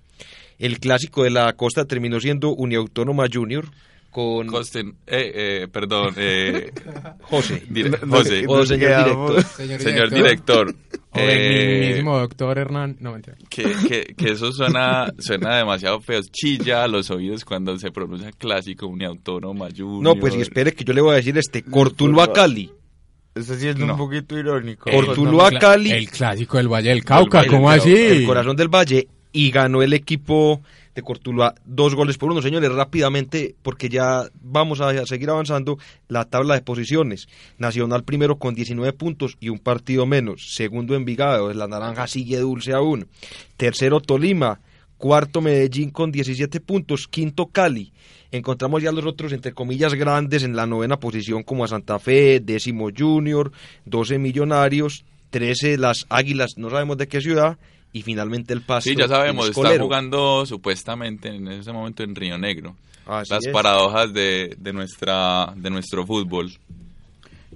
[SPEAKER 3] El clásico de la costa terminó siendo Uniautónoma Junior con
[SPEAKER 6] Costen, eh, eh, perdón, eh,
[SPEAKER 3] José.
[SPEAKER 6] dire-
[SPEAKER 5] No, no,
[SPEAKER 6] José,
[SPEAKER 3] O señor director.
[SPEAKER 6] señor director,
[SPEAKER 4] O el
[SPEAKER 6] eh,
[SPEAKER 4] mismísimo doctor Hernán, no mentira.
[SPEAKER 6] que, que, que eso suena, suena demasiado feo, chilla a los oídos cuando se pronuncia clásico, uniautónoma, junior.
[SPEAKER 3] No, pues y espere que yo le voy a decir este Cortuluá Cali.
[SPEAKER 5] Eso sí es
[SPEAKER 6] No.
[SPEAKER 5] un poquito irónico.
[SPEAKER 3] Eh, Cortuluá
[SPEAKER 4] El
[SPEAKER 3] Cali.
[SPEAKER 4] El clásico del Valle del Cauca,
[SPEAKER 6] Valle
[SPEAKER 4] ¿cómo
[SPEAKER 6] del
[SPEAKER 4] así?
[SPEAKER 3] El corazón del Valle y ganó el equipo de Cortuluá dos goles por uno. Señores, rápidamente, porque ya vamos a seguir avanzando, la tabla de posiciones. Nacional primero con 19 puntos y un partido menos. Segundo Envigado, la naranja sigue dulce aún. Tercero Tolima. Cuarto Medellín con 17 puntos. Quinto Cali. Encontramos ya los otros, entre comillas, grandes en la novena posición como a Santa Fe, décimo Junior, 12 Millonarios, 13 las Águilas, no sabemos de qué ciudad, y finalmente el Pasto.
[SPEAKER 6] Sí, ya sabemos, está jugando supuestamente en ese momento en Río Negro.
[SPEAKER 3] Así
[SPEAKER 6] Las
[SPEAKER 3] es.
[SPEAKER 6] paradojas de, de, nuestra, de nuestro fútbol.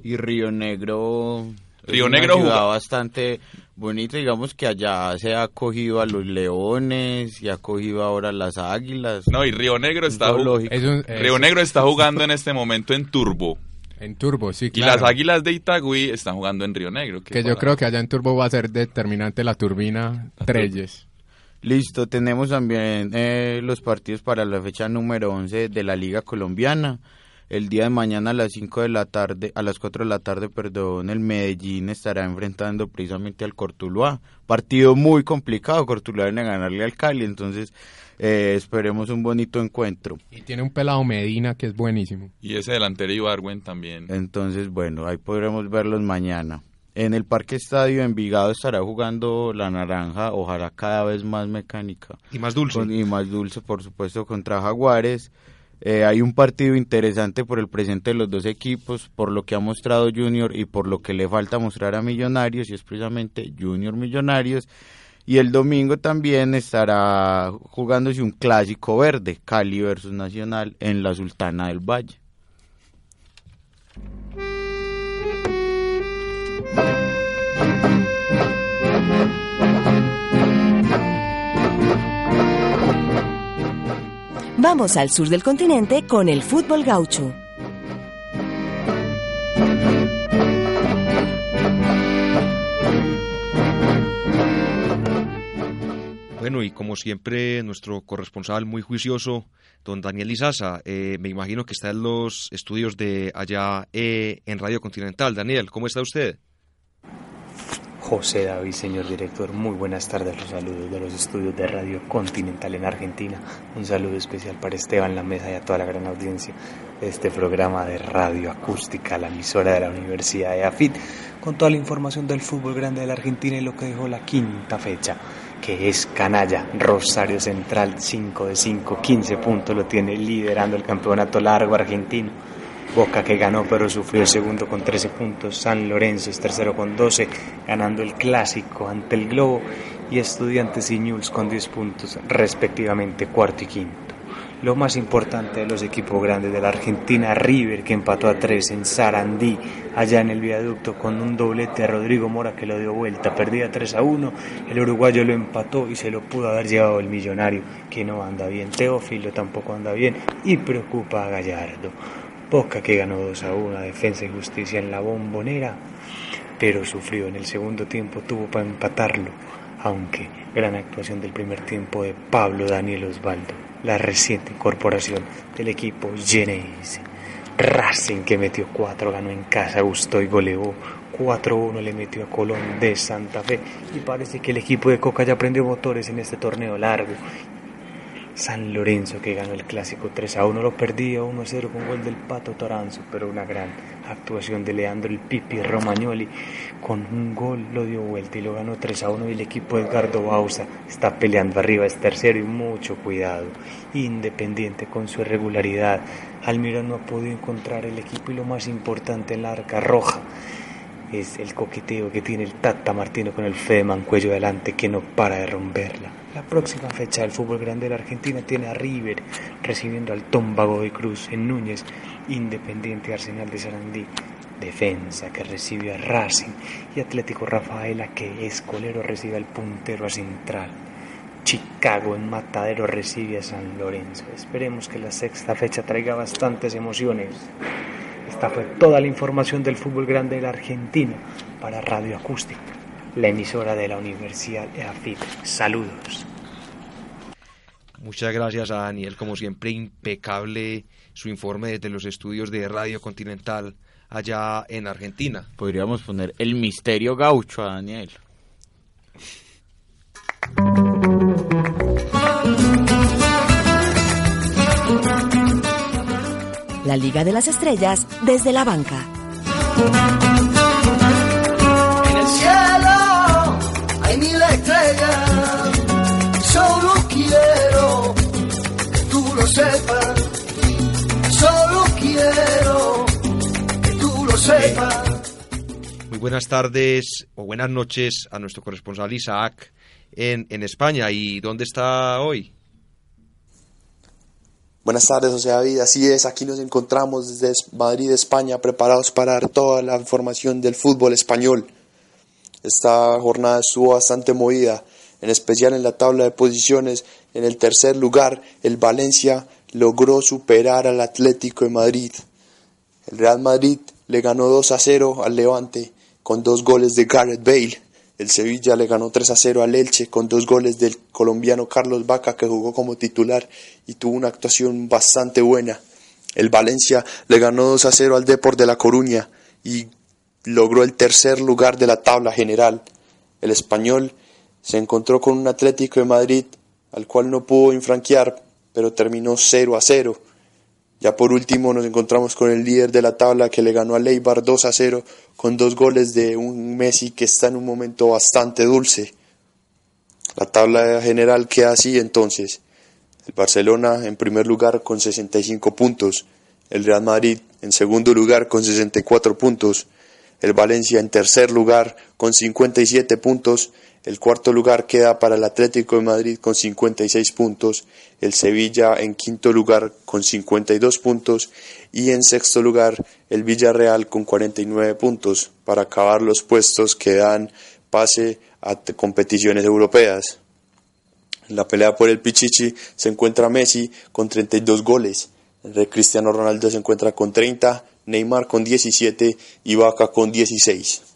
[SPEAKER 5] Y Río Negro.
[SPEAKER 6] Río Negro
[SPEAKER 5] ciudad
[SPEAKER 6] juga-
[SPEAKER 5] bastante bonito, digamos que allá se ha acogido a los leones y ha acogido ahora a las águilas.
[SPEAKER 6] No, y Río Negro está.
[SPEAKER 4] Es un- es-
[SPEAKER 6] Río Negro está jugando en este momento en Turbo.
[SPEAKER 4] En Turbo, sí,
[SPEAKER 6] Y las Águilas de Itagüí están jugando en Río Negro.
[SPEAKER 4] Que yo creo que allá en Turbo va a ser determinante la turbina Treyes.
[SPEAKER 5] Listo, tenemos también eh, los partidos para la fecha número 11 de la Liga Colombiana. El día de mañana a las 5 de la tarde, a las 4 de la tarde, perdón, el Medellín estará enfrentando precisamente al Cortuluá. Partido muy complicado, Cortuluá viene a ganarle al Cali, entonces eh, esperemos un bonito encuentro.
[SPEAKER 4] Y tiene un pelado Medina que es buenísimo.
[SPEAKER 6] Y ese delantero Ibargüen también.
[SPEAKER 5] Entonces, bueno, ahí podremos verlos mañana. En el Parque Estadio Envigado estará jugando la naranja, ojalá cada vez más mecánica.
[SPEAKER 3] Y más dulce.
[SPEAKER 5] Con- y más dulce, por supuesto, contra Jaguares. Eh, hay un partido interesante por el presente de los dos equipos, por lo que ha mostrado Junior y por lo que le falta mostrar a Millonarios, y es precisamente Junior Millonarios. Y el domingo también estará jugándose un clásico verde, Cali versus Nacional, en la Sultana del Valle.
[SPEAKER 1] Vamos al sur del continente con el fútbol gaucho.
[SPEAKER 3] Bueno, y como siempre, nuestro corresponsal muy juicioso, don Daniel Izaza, eh, me imagino que está en los estudios de allá eh, en Radio Continental. Daniel, ¿cómo está usted?
[SPEAKER 7] José David, señor director, muy buenas tardes. Los saludos de los estudios de Radio Continental en Argentina. Un saludo especial para Esteban La Mesa y a toda la gran audiencia de este programa de Radio Acústica, la emisora de la Universidad de AFIT, con toda la información del fútbol grande de la Argentina y lo que dejó la quinta fecha, que es Canalla, Rosario Central, 5 de 5, 15 puntos, lo tiene liderando el campeonato largo argentino. Boca que ganó pero sufrió el segundo con 13 puntos, San Lorenzo es tercero con 12, ganando el clásico ante el Globo y Estudiantes y News con 10 puntos, respectivamente cuarto y quinto. Lo más importante de los equipos grandes de la Argentina, River que empató a 3 en Sarandí, allá en el viaducto con un doblete a Rodrigo Mora que lo dio vuelta, perdía 3 a 1, el uruguayo lo empató y se lo pudo haber llevado el millonario que no anda bien, Teófilo tampoco anda bien y preocupa a Gallardo. Boca que ganó 2 a 1 a Defensa y Justicia en la bombonera, pero sufrió en el segundo tiempo, tuvo para empatarlo, aunque gran actuación del primer tiempo de Pablo Daniel Osvaldo, la reciente incorporación del equipo Geneise. Racing que metió 4, ganó en casa, gustó y goleó. 4-1 le metió a Colón de Santa Fe. Y parece que el equipo de Coca ya prendió motores en este torneo largo San Lorenzo que ganó el clásico 3 a 1, lo perdía 1 a 0 con gol del Pato Toranzo, pero una gran actuación de Leandro el Pipi Romagnoli con un gol lo dio vuelta y lo ganó 3 a 1 y el equipo de Edgardo Bausa está peleando arriba, es tercero y mucho cuidado. Independiente con su irregularidad, Almirón no ha podido encontrar el equipo y lo más importante en la arca roja es el coqueteo que tiene el Tata Martino con el Fedeman cuello adelante que no para de romperla. La próxima fecha del fútbol grande de la Argentina tiene a River recibiendo al Tómbago de Cruz en Núñez, Independiente Arsenal de Sarandí, Defensa que recibe a Racing y Atlético Rafaela que Escolero recibe al puntero a Central. Chicago en Matadero recibe a San Lorenzo. Esperemos que la sexta fecha traiga bastantes emociones. Esta fue toda la información del fútbol grande de la Argentina para Radio Acústica, la emisora de la Universidad EAFIT. Saludos.
[SPEAKER 3] Muchas gracias a Daniel, como siempre impecable su informe desde los estudios de Radio Continental allá en Argentina.
[SPEAKER 5] Podríamos poner el misterio gaucho a Daniel.
[SPEAKER 1] La Liga de las Estrellas desde la banca.
[SPEAKER 8] En el cielo hay mil estrellas. Solo quiero que tú lo sepas. Solo quiero que tú lo sepas.
[SPEAKER 3] Muy buenas tardes o buenas noches a nuestro corresponsal Isaac en, en España. ¿Y dónde está hoy?
[SPEAKER 9] Buenas tardes, José David. Así es, aquí nos encontramos desde Madrid, España, preparados para dar toda la información del fútbol español. Esta jornada estuvo bastante movida, en especial en la tabla de posiciones. En el tercer lugar, el Valencia logró superar al Atlético de Madrid. El Real Madrid le ganó 2 a 0 al Levante con dos goles de Gareth Bale. El Sevilla le ganó 3 a 0 al Elche con dos goles del colombiano Carlos Vaca que jugó como titular y tuvo una actuación bastante buena. El Valencia le ganó 2 a 0 al Deport de La Coruña y logró el tercer lugar de la tabla general. El español se encontró con un Atlético de Madrid al cual no pudo infranquear, pero terminó 0 a 0. Ya por último nos encontramos con el líder de la tabla que le ganó a Leibar 2 a 0 con dos goles de un Messi que está en un momento bastante dulce. La tabla general queda así entonces. El Barcelona en primer lugar con 65 puntos, el Real Madrid en segundo lugar con 64 puntos, el Valencia en tercer lugar con 57 puntos, el cuarto lugar queda para el Atlético de Madrid con 56 puntos, el Sevilla en quinto lugar con 52 puntos y en sexto lugar el Villarreal con 49 puntos para acabar los puestos que dan pase a competiciones europeas. En la pelea por el Pichichi se encuentra Messi con 32 goles. El Cristiano Ronaldo se encuentra con 30, Neymar con 17 y Vaca con 16.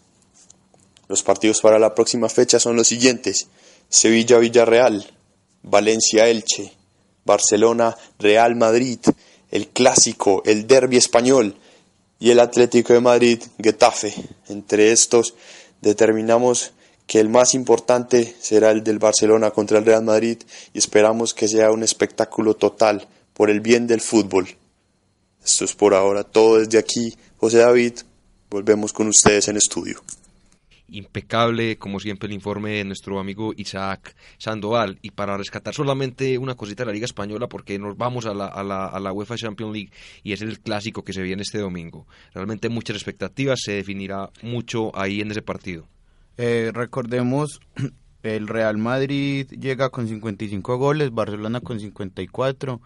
[SPEAKER 9] Los partidos para la próxima fecha son los siguientes. Sevilla-Villarreal, Valencia-Elche, Barcelona-Real Madrid, el clásico, el derby español y el Atlético de Madrid, Getafe. Entre estos determinamos que el más importante será el del Barcelona contra el Real Madrid y esperamos que sea un espectáculo total por el bien del fútbol. Esto es por ahora todo desde aquí. José David, volvemos con ustedes en estudio
[SPEAKER 3] impecable, como siempre, el informe de nuestro amigo Isaac Sandoval. Y para rescatar solamente una cosita de la Liga Española, porque nos vamos a la, a la, a la UEFA Champions League y es el clásico que se viene este domingo. Realmente muchas expectativas, se definirá mucho ahí en ese partido.
[SPEAKER 5] Eh, recordemos, el Real Madrid llega con 55 goles, Barcelona con 54.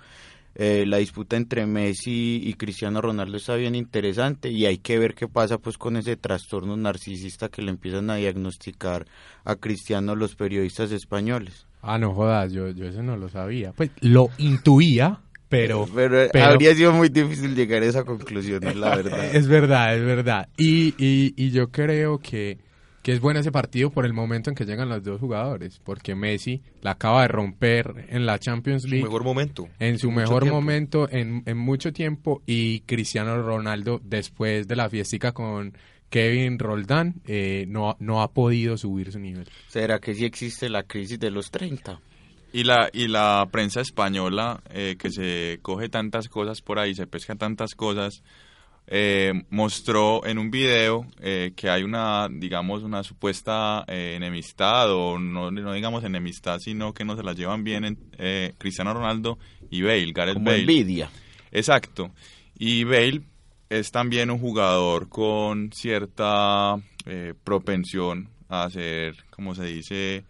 [SPEAKER 5] Eh, la disputa entre Messi y Cristiano Ronaldo está bien interesante y hay que ver qué pasa pues con ese trastorno narcisista que le empiezan a diagnosticar a Cristiano los periodistas españoles.
[SPEAKER 4] Ah, no jodas, yo, yo eso no lo sabía. Pues lo intuía, pero,
[SPEAKER 5] pero, habría sido muy difícil llegar a esa conclusión, es la verdad.
[SPEAKER 4] Es verdad, es verdad. Y, y, y yo creo que que es bueno ese partido por el momento en que llegan los dos jugadores, porque Messi la acaba de romper en la Champions League.
[SPEAKER 3] En su mejor momento.
[SPEAKER 4] En su mejor momento, en, en, mucho tiempo, y Cristiano Ronaldo, después de la fiestica con Kevin Roldán, eh, no, no ha podido subir su nivel.
[SPEAKER 5] ¿Será que sí existe la crisis de los 30?
[SPEAKER 6] Y la, y la prensa española, eh, que se coge tantas cosas por ahí, se pesca tantas cosas, eh, mostró en un video eh, que hay una, digamos, una supuesta eh, enemistad, o no, no, digamos enemistad, sino que no se la llevan bien en, eh, Cristiano Ronaldo y Bale, Gareth
[SPEAKER 5] Como
[SPEAKER 6] Bale.
[SPEAKER 5] envidia.
[SPEAKER 6] Exacto. Y Bale es también un jugador con cierta propensión a hacer, como se dice,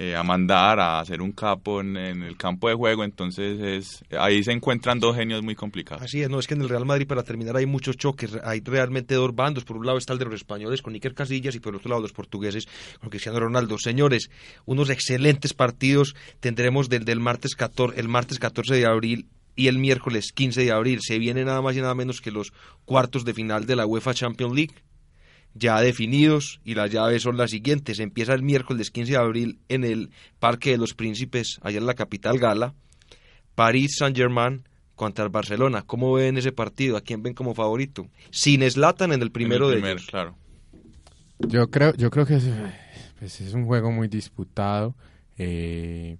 [SPEAKER 6] eh, a mandar, a hacer un capo en, el campo de juego, entonces es ahí se encuentran dos genios muy complicados.
[SPEAKER 3] Así es, no es que en el Real Madrid para terminar hay muchos choques, hay realmente dos bandos, por un lado está el de los españoles con Iker Casillas y por otro lado los portugueses con Cristiano Ronaldo. Señores, unos excelentes partidos tendremos del, del martes 14, el martes 14 de abril y el miércoles 15 de abril. Se viene nada más y nada menos que los cuartos de final de la UEFA Champions League ya definidos y las llaves son las siguientes. Empieza el miércoles 15 de abril en el Parque de los Príncipes, allá en la capital gala. París Saint-Germain contra el Barcelona. ¿Cómo ven ese partido? ¿A quién ven como favorito? Sin Slatan en el primero de ellos.
[SPEAKER 6] Claro.
[SPEAKER 4] Yo creo, yo creo que es, pues es un juego muy disputado. Eh,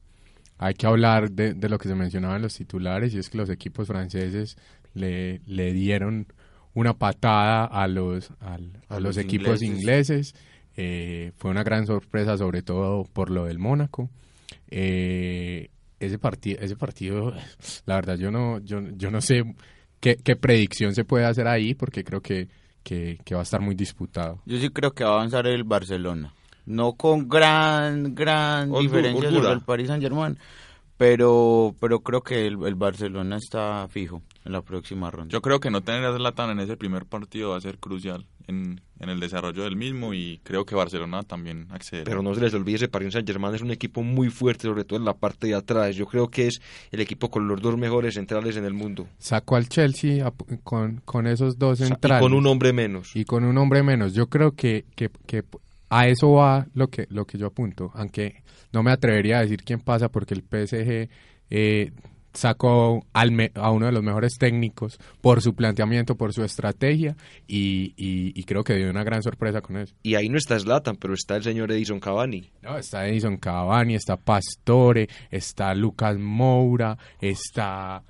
[SPEAKER 4] hay que hablar de, de, lo que se mencionaba en los titulares y es que los equipos franceses le, le dieron una patada a los, a, los, equipos ingleses. Eh, fue una gran sorpresa, sobre todo por lo del Mónaco. Eh, ese partido, ese partido, la verdad, yo no, yo, yo no sé qué, predicción se puede hacer ahí, porque creo que, que, va a estar muy disputado.
[SPEAKER 5] Yo sí creo que va a avanzar el Barcelona. No con gran, gran diferencia sobre el Paris Saint Germain, pero, pero creo que el, el Barcelona está fijo en la próxima ronda.
[SPEAKER 6] Yo creo que no tener a Zlatan en ese primer partido va a ser crucial en, en, el desarrollo del mismo y creo que Barcelona también accede.
[SPEAKER 3] Pero no se les olvide, ese Paris Saint-Germain es un equipo muy fuerte, sobre todo en la parte de atrás. Yo creo que es el equipo con los dos mejores centrales en el mundo.
[SPEAKER 4] Sacó al Chelsea con, con esos dos centrales.
[SPEAKER 3] Y con un hombre menos.
[SPEAKER 4] Y con un hombre menos. Yo creo que, que, que a eso va lo que, lo que yo apunto, aunque no me atrevería a decir quién pasa porque el PSG... Eh, sacó al a uno de los mejores técnicos por su planteamiento, por su estrategia y, y, creo que dio una gran sorpresa con eso.
[SPEAKER 3] Y ahí no está Zlatan, pero está el señor Edison Cavani.
[SPEAKER 4] No, está Edison Cavani, está Pastore, está Lucas Moura, está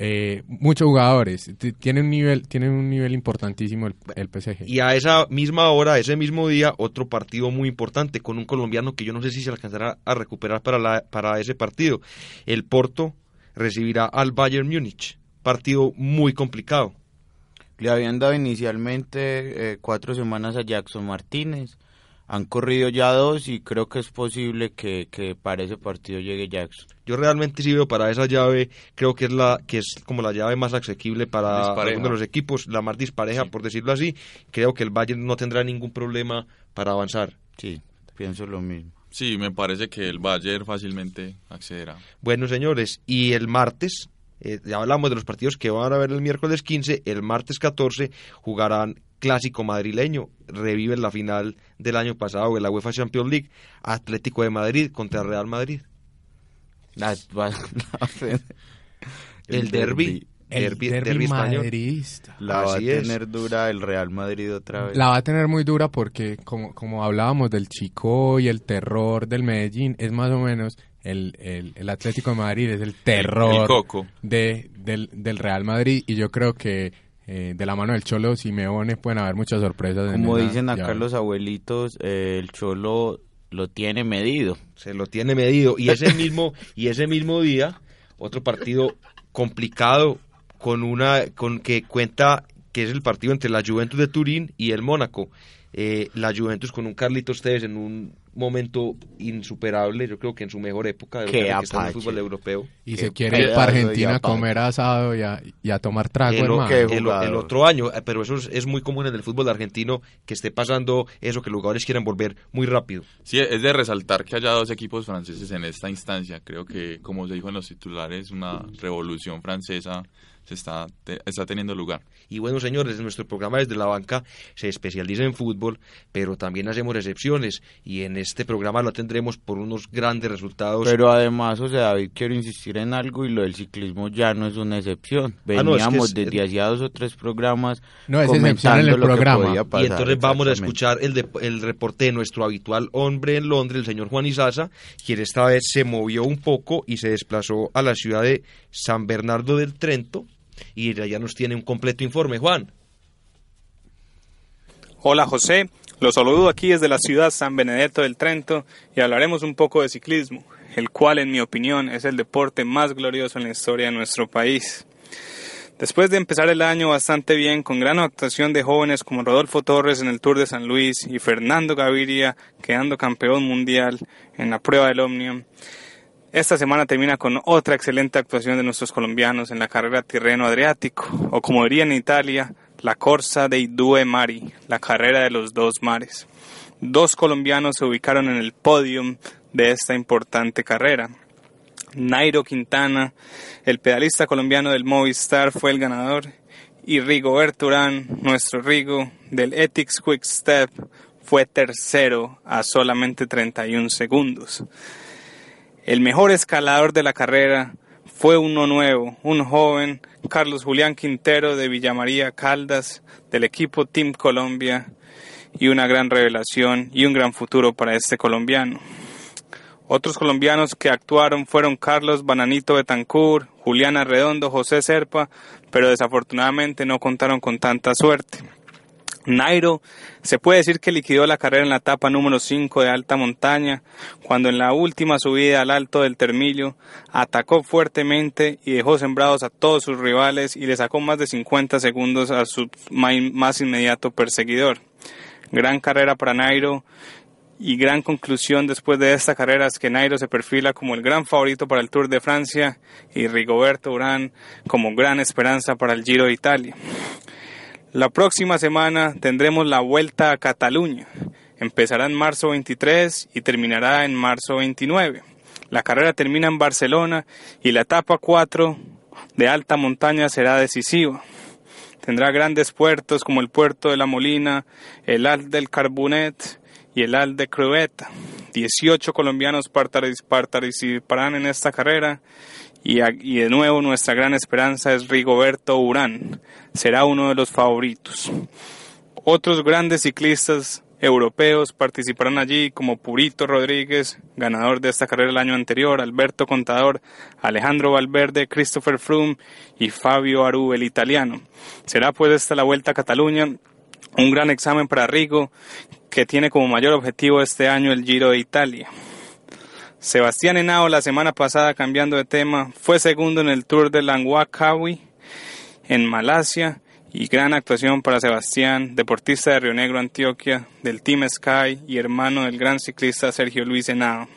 [SPEAKER 4] eh, muchos jugadores. Tienen un nivel, tienen un nivel importantísimo el, el, PSG.
[SPEAKER 3] Y a esa misma hora, ese mismo día, otro partido muy importante con un colombiano que yo no sé si se alcanzará a recuperar para, la, para ese partido. El Porto recibirá al Bayern Múnich. Partido muy complicado.
[SPEAKER 5] Le habían dado inicialmente eh, cuatro semanas a Jackson Martínez. Han corrido ya dos y creo que es posible que, que, para ese partido llegue Jackson.
[SPEAKER 3] Yo realmente sí veo para esa llave, creo que es la que es como la llave más asequible para uno de los equipos, la más dispareja, por decirlo así. Creo que el Bayern no tendrá ningún problema para avanzar.
[SPEAKER 5] Sí, pienso lo mismo.
[SPEAKER 6] Sí, me parece que el Bayern fácilmente accederá.
[SPEAKER 3] Bueno, señores, y el martes, eh, ya hablamos de los partidos que van a haber el miércoles 15, el martes 14 jugarán clásico madrileño, reviven la final del año pasado de la UEFA Champions League, Atlético de Madrid contra Real Madrid.
[SPEAKER 5] La- la-
[SPEAKER 3] El derbi,
[SPEAKER 4] El
[SPEAKER 3] derbi,
[SPEAKER 4] derbi
[SPEAKER 3] derbi español.
[SPEAKER 4] madridista.
[SPEAKER 5] La va a
[SPEAKER 3] Así es.
[SPEAKER 5] tener dura el Real Madrid otra vez.
[SPEAKER 4] La va a tener muy dura porque, como, como hablábamos del Chico y el terror del Medellín, es más o menos el, el, el Atlético de Madrid, es el terror
[SPEAKER 6] el coco.
[SPEAKER 4] de, del, del Real Madrid. Y yo creo que eh, de la mano del Cholo Simeone pueden haber muchas sorpresas.
[SPEAKER 5] Como dicen acá
[SPEAKER 4] llave.
[SPEAKER 5] los abuelitos, eh, el Cholo lo tiene medido.
[SPEAKER 3] se lo tiene medido y ese mismo y ese mismo día otro partido complicado con una con que cuenta que es el partido entre la Juventus de Turín y el Mónaco Eh, la Juventus con un Carlitos Tevez en un momento insuperable yo creo que en su mejor época de lo
[SPEAKER 5] Qué
[SPEAKER 3] que está en el
[SPEAKER 5] apache.
[SPEAKER 3] fútbol europeo
[SPEAKER 4] Y se quiere ir para Argentina a comer asado y a, y a tomar trago,
[SPEAKER 3] el,
[SPEAKER 4] hermano.
[SPEAKER 3] el- otro año, eh, pero eso es, es muy común en el fútbol argentino que esté pasando eso, que los jugadores quieren volver muy rápido.
[SPEAKER 6] Sí, es de resaltar que haya dos equipos franceses en esta instancia. Creo que, como se dijo en los titulares, una revolución francesa se está, te- está teniendo lugar.
[SPEAKER 3] Y bueno, señores, nuestro programa desde la banca se especializa en fútbol, pero también hacemos excepciones y en este programa lo tendremos por unos grandes resultados.
[SPEAKER 5] Pero además, o sea, David, quiero insistir en algo y lo del ciclismo ya no es una excepción.
[SPEAKER 3] Ah, no, es que
[SPEAKER 5] Veníamos
[SPEAKER 3] es-
[SPEAKER 5] desde hacía dos o tres programas
[SPEAKER 4] No, es excepción en
[SPEAKER 5] comentando
[SPEAKER 4] el
[SPEAKER 5] lo que
[SPEAKER 4] programa.
[SPEAKER 3] y entonces vamos a escuchar el, de- el reporte de nuestro habitual hombre en Londres, el señor Juan Isaza, quien esta vez se movió un poco y se desplazó a la ciudad de San Bernardo del Trento y allá nos tiene un completo informe. Juan.
[SPEAKER 10] Hola José, los saludo aquí desde la ciudad San Benedetto del Trento y hablaremos un poco de ciclismo, el cual en mi opinión es el deporte más glorioso en la historia de nuestro país. Después de empezar el año bastante bien, con gran actuación de jóvenes como Rodolfo Torres en el Tour de San Luis y Fernando Gaviria quedando campeón mundial en la prueba del Omnium, esta semana termina con otra excelente actuación de nuestros colombianos en la carrera Tirreno Adriático, o como diría en Italia, la Corsa dei Due Mari, la carrera de los dos mares. Dos colombianos se ubicaron en el podium de esta importante carrera. Nairo Quintana, el pedalista colombiano del Movistar, fue el ganador, y Rigoberto Urán, nuestro Rigo, del Ethics Quick Step, fue tercero a solamente 31 segundos. El mejor escalador de la carrera fue uno nuevo, un joven, Carlos Julián Quintero de Villamaría Caldas, del equipo Team Colombia, y una gran revelación y un gran futuro para este colombiano. Otros colombianos que actuaron fueron Carlos Bananito Betancourt, Juliana Redondo, José Serpa, pero desafortunadamente no contaron con tanta suerte. Nairo se puede decir que liquidó la carrera en la etapa número 5 de alta montaña, cuando en la última subida al alto del Termillo atacó fuertemente y dejó sembrados a todos sus rivales y le sacó más de 50 segundos a su más inmediato perseguidor. Gran carrera para Nairo y gran conclusión después de esta carrera es que Nairo se perfila como el gran favorito para el Tour de Francia y Rigoberto Urán como gran esperanza para el Giro de Italia. La próxima semana tendremos la Vuelta a Cataluña. Empezará en marzo 23 y terminará en marzo 29. La carrera termina en Barcelona y la etapa 4 de alta montaña será decisiva. Tendrá grandes puertos como el puerto de La Molina, el Alt del Carbonet y el Alt de Crueta. 18 colombianos particip- participarán en esta carrera y, de nuevo nuestra gran esperanza es Rigoberto Urán. Será uno de los favoritos. Otros grandes ciclistas europeos participarán allí como Purito Rodríguez, ganador de esta carrera el año anterior, Alberto Contador, Alejandro Valverde, Christopher Froome y Fabio Aru, el italiano. Será pues esta la Vuelta a Cataluña, un gran examen para Rigo, que tiene como mayor objetivo este año el Giro de Italia. Sebastián Henao la semana pasada, cambiando de tema, fue segundo en el Tour de Langkawi en Malasia y gran actuación para Sebastián, deportista de Río Negro, Antioquia, del Team Sky y hermano del gran ciclista Sergio Luis Henao.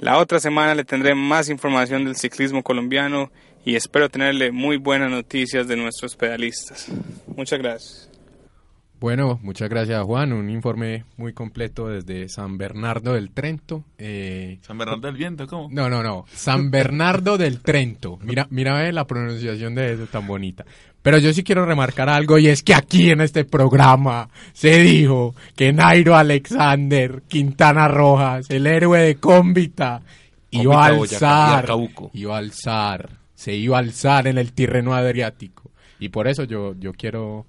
[SPEAKER 10] La otra semana le tendré más información del ciclismo colombiano y espero tenerle muy buenas noticias de nuestros pedalistas. Muchas gracias.
[SPEAKER 4] Bueno, muchas gracias Juan, un informe muy completo desde San Bernardo del Trento. Eh,
[SPEAKER 6] San Bernardo del Viento, ¿cómo?
[SPEAKER 4] No, no, no, San Bernardo del Trento. Mira, mira la pronunciación de eso tan bonita. Pero yo sí quiero remarcar algo y es que aquí en este programa se dijo que Nairo Alexander Quintana Rojas, el héroe de Cómbita, iba a alzar, iba a alzar, se iba a alzar en el Tirreno Adriático. Y por eso yo, yo quiero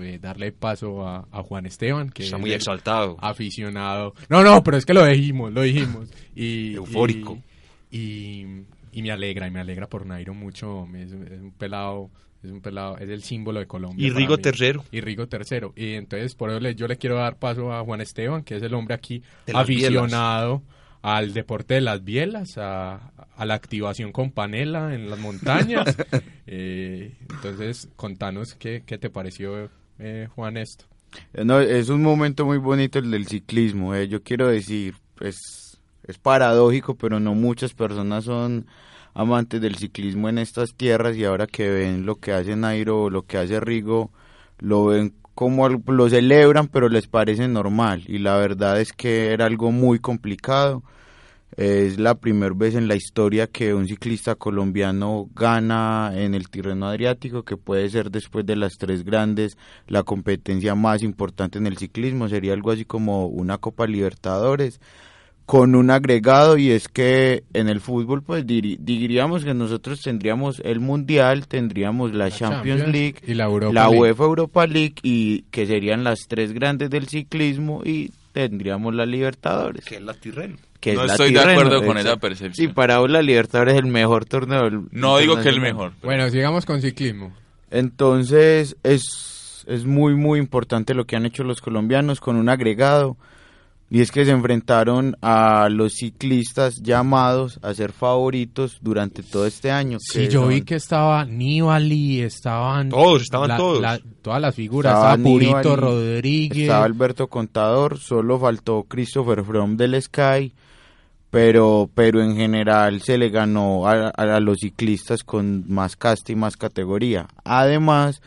[SPEAKER 4] eh, darle paso a, Juan Esteban, que
[SPEAKER 3] está muy exaltado.
[SPEAKER 4] Aficionado. No, no, pero es que lo dijimos, lo dijimos. Y,
[SPEAKER 3] Eufórico.
[SPEAKER 4] Y, y, me alegra, y me alegra por Nairo mucho. Es, un pelado es un pelado, es el símbolo de Colombia.
[SPEAKER 3] Y Rigo tercero.
[SPEAKER 4] Y Rigo tercero. Y entonces por eso yo le quiero dar paso a Juan Esteban, que es el hombre aquí aficionado al deporte de las bielas, a, la activación con panela en las montañas. Eh, entonces, contanos qué, qué te pareció eh, Juan, esto?
[SPEAKER 5] Eh, no, es un momento muy bonito el del ciclismo. Eh. Yo quiero decir, pues, es paradójico, pero no muchas personas son amantes del ciclismo en estas tierras y ahora que ven lo que hace Nairo o lo que hace Rigo, lo ven como lo celebran, pero les parece normal. Y la verdad es que era algo muy complicado es la primera vez en la historia que un ciclista colombiano gana en el Tirreno Adriático, que puede ser después de las tres grandes la competencia más importante en el ciclismo. Sería algo así como una Copa Libertadores con un agregado y es que en el fútbol pues diríamos que nosotros tendríamos el Mundial, tendríamos la, Champions, League,
[SPEAKER 4] y la,
[SPEAKER 5] UEFA Europa League y que serían las tres grandes del ciclismo y tendríamos la Libertadores.
[SPEAKER 3] Que es la Tirreno
[SPEAKER 6] no estoy de acuerdo con esa percepción.
[SPEAKER 5] Sí, para vos la Libertadores es el mejor torneo.
[SPEAKER 6] no digo que el mejor.
[SPEAKER 4] Bueno, sigamos con ciclismo.
[SPEAKER 5] Entonces es, es muy, muy importante lo que han hecho los colombianos con un agregado. Y es que se enfrentaron a los ciclistas llamados a ser favoritos durante todo este año.
[SPEAKER 4] Sí, yo vi que estaba Nibali, estaban...
[SPEAKER 3] Todos, estaban todos.
[SPEAKER 4] todas las figuras, estaba, Purito Rodríguez.
[SPEAKER 5] Estaba Alberto Contador, solo faltó Christopher From del Sky, pero, pero en general se le ganó a, a los ciclistas con más casta y más categoría. Además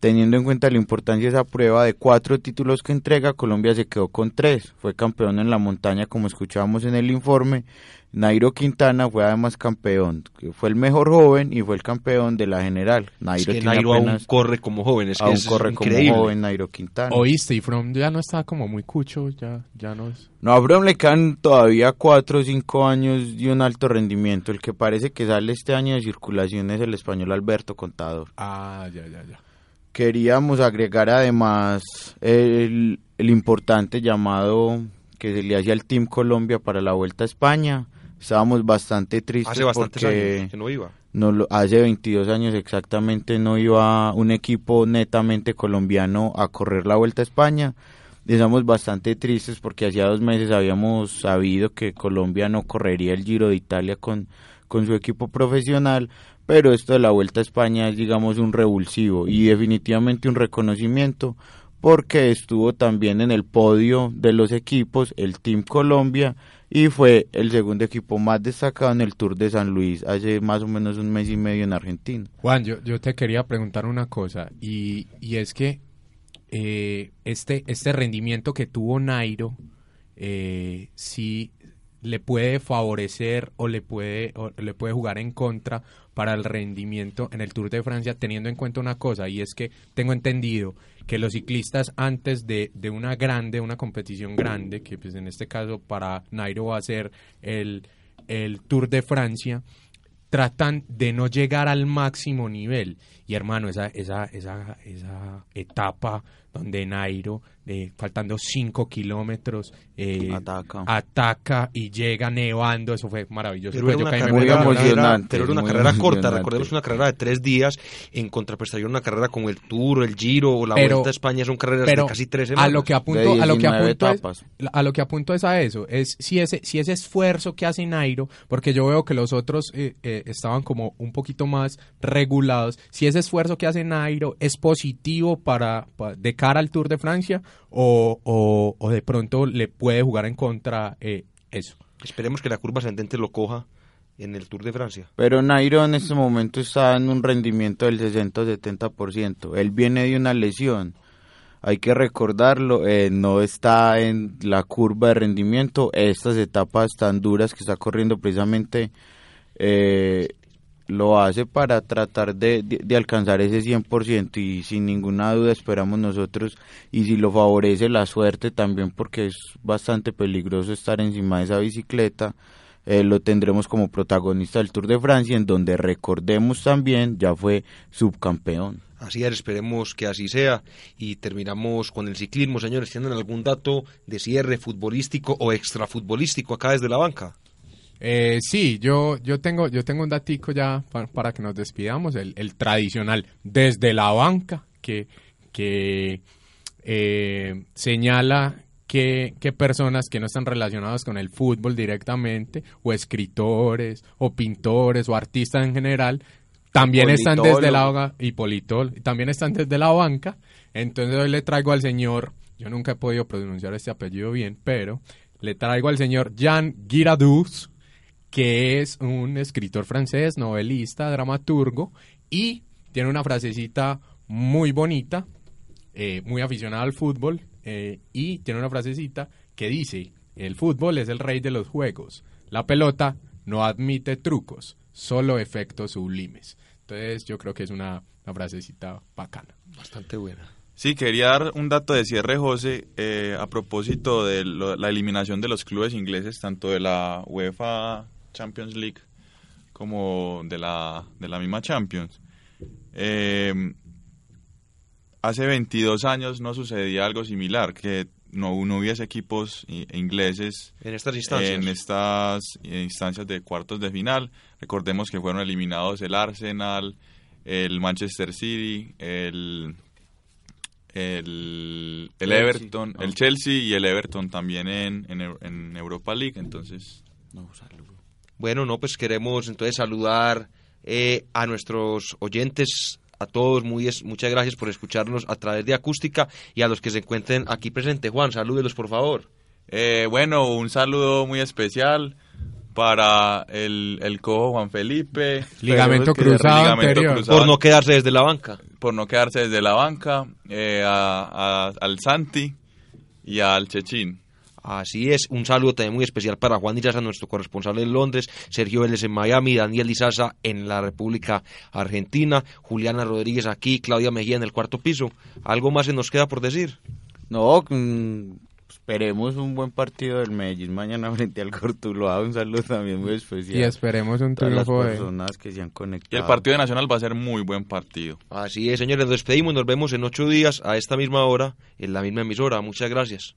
[SPEAKER 5] Teniendo en cuenta la importancia de esa prueba de cuatro títulos que entrega, Colombia se quedó con tres. Fue campeón en la montaña, como escuchábamos en el informe. Nairo Quintana fue además campeón. Fue el mejor joven y fue el campeón de la general.
[SPEAKER 3] Nairo, es que Nairo aún corre como joven. Es que
[SPEAKER 5] aún corre como joven Nairo Quintana.
[SPEAKER 4] Oíste, y From ya no está como muy cucho, ya, ya no es.
[SPEAKER 5] No, a From le quedan todavía cuatro o cinco años y un alto rendimiento. El que parece que sale este año de circulación es el español Alberto Contador.
[SPEAKER 4] Ah, ya, ya, ya.
[SPEAKER 5] Queríamos agregar además el, importante llamado que se le hacía al Team Colombia para la Vuelta a España. Estábamos bastante tristes
[SPEAKER 3] hace
[SPEAKER 5] porque
[SPEAKER 3] años que no iba.
[SPEAKER 5] No, hace 22 años exactamente no iba un equipo netamente colombiano a correr la Vuelta a España. Estamos bastante tristes porque hacía dos meses habíamos sabido que Colombia no correría el Giro de Italia con, con su equipo profesional, pero esto de la Vuelta a España es digamos un revulsivo y definitivamente un reconocimiento porque estuvo también en el podio de los equipos el Team Colombia y fue el segundo equipo más destacado en el Tour de San Luis hace más o menos un mes y medio en Argentina.
[SPEAKER 4] Juan, yo, yo te quería preguntar una cosa y, y es que eh, este, este rendimiento que tuvo Nairo, eh, sí le puede favorecer o le puede, o le puede jugar en contra para el rendimiento en el Tour de Francia, teniendo en cuenta una cosa, y es que tengo entendido que los ciclistas antes de, de una grande, una competición grande, que pues en este caso para Nairo va a ser el, el Tour de Francia, tratan de no llegar al máximo nivel. Y hermano, esa, esa, esa, esa etapa donde Nairo eh, faltando 5 kilómetros, eh, ataca. y llega nevando, eso fue maravilloso.
[SPEAKER 3] Pero, era, una carrera, muy emocionante, pero era una carrera corta, recordemos una carrera de tres días, en contraprestación una carrera como el Tour, el Giro o la Vuelta a España, son carreras de casi tres semanas.
[SPEAKER 4] A lo que apunto, a lo que apunto, es, a lo que apunto es a eso, es si ese, si ese esfuerzo que hace Nairo, porque yo veo que los otros eh, estaban como un poquito más regulados, si ese esfuerzo que hace Nairo es positivo para de cara al Tour de Francia, o, o, de pronto le puede jugar en contra eh, eso.
[SPEAKER 3] Esperemos que la curva ascendente lo coja en el Tour de Francia.
[SPEAKER 5] Pero Nairo en este momento está en un rendimiento del 60 70%. Él viene de una lesión. hay que recordarlo, eh, no está en la curva de rendimiento, estas etapas tan duras que está corriendo precisamente eh, lo hace para tratar de, de, alcanzar ese 100% y sin ninguna duda esperamos nosotros y si lo favorece la suerte también porque es bastante peligroso estar encima de esa bicicleta eh, lo tendremos como protagonista del Tour de Francia en donde recordemos también ya fue subcampeón
[SPEAKER 3] Así es, esperemos que así sea. Y terminamos con el ciclismo, señores. ¿Tienen algún dato de cierre futbolístico o extrafutbolístico acá desde la banca?
[SPEAKER 4] Eh, sí, yo, yo, tengo, yo tengo un datico ya para, que nos despidamos, el, tradicional, desde la banca, que, que eh, señala que, que, personas que no están relacionadas con el fútbol directamente, o escritores, o pintores, o artistas en general, también están desde la banca, y Politol, también están desde la banca. Entonces hoy le traigo al señor, yo nunca he podido pronunciar este apellido bien, pero le traigo al señor Jean Girardus, que es un escritor francés, novelista, dramaturgo, y tiene una frasecita muy bonita, eh, muy aficionada al fútbol, eh, y tiene una frasecita que dice, el fútbol es el rey de los juegos, la pelota no admite trucos, solo efectos sublimes. Entonces yo creo que es una, frasecita bacana.
[SPEAKER 3] Bastante buena.
[SPEAKER 6] Sí, quería dar un dato de cierre, José, eh, a propósito de la eliminación de los clubes ingleses, tanto de la UEFA Champions League como de la, de la misma Champions. Eh, hace 22 años no sucedía algo similar, que no, hubiese equipos ingleses
[SPEAKER 3] en estas instancias.
[SPEAKER 6] En estas instancias de cuartos de final. Recordemos que fueron eliminados el Arsenal, el Manchester City, el, el, el Everton, el Chelsea y el Everton también en, en, Europa League. Entonces,
[SPEAKER 3] Bueno, no, pues queremos entonces saludar eh, a nuestros oyentes a todos, muy, muchas gracias por escucharnos a través de acústica y a los que se encuentren aquí presentes. Juan, salúdelos por favor.
[SPEAKER 6] Eh, bueno, un saludo muy especial para el, el cojo Juan Felipe.
[SPEAKER 4] Ligamento, cruzado,
[SPEAKER 3] Por no quedarse desde la banca.
[SPEAKER 6] Por no quedarse desde la banca. Eh, al Santi y al Chechín.
[SPEAKER 3] Así es, un saludo también muy especial para Juan Dizaza, nuestro corresponsal en Londres, Sergio Vélez en Miami, Daniel Dizaza en la República Argentina, Juliana Rodríguez aquí, Claudia Mejía en el cuarto piso. ¿Algo más se nos queda por decir?
[SPEAKER 5] No, mm, esperemos un buen partido del Medellín mañana frente al Cortuloa. Un saludo también muy especial.
[SPEAKER 4] Y esperemos un triunfo
[SPEAKER 5] de personas que se han conectado.
[SPEAKER 6] Y el partido de Nacional va a ser muy buen partido.
[SPEAKER 3] Así es, señores. Nos despedimos. Nos vemos en ocho días a esta misma hora en la misma emisora. Muchas gracias.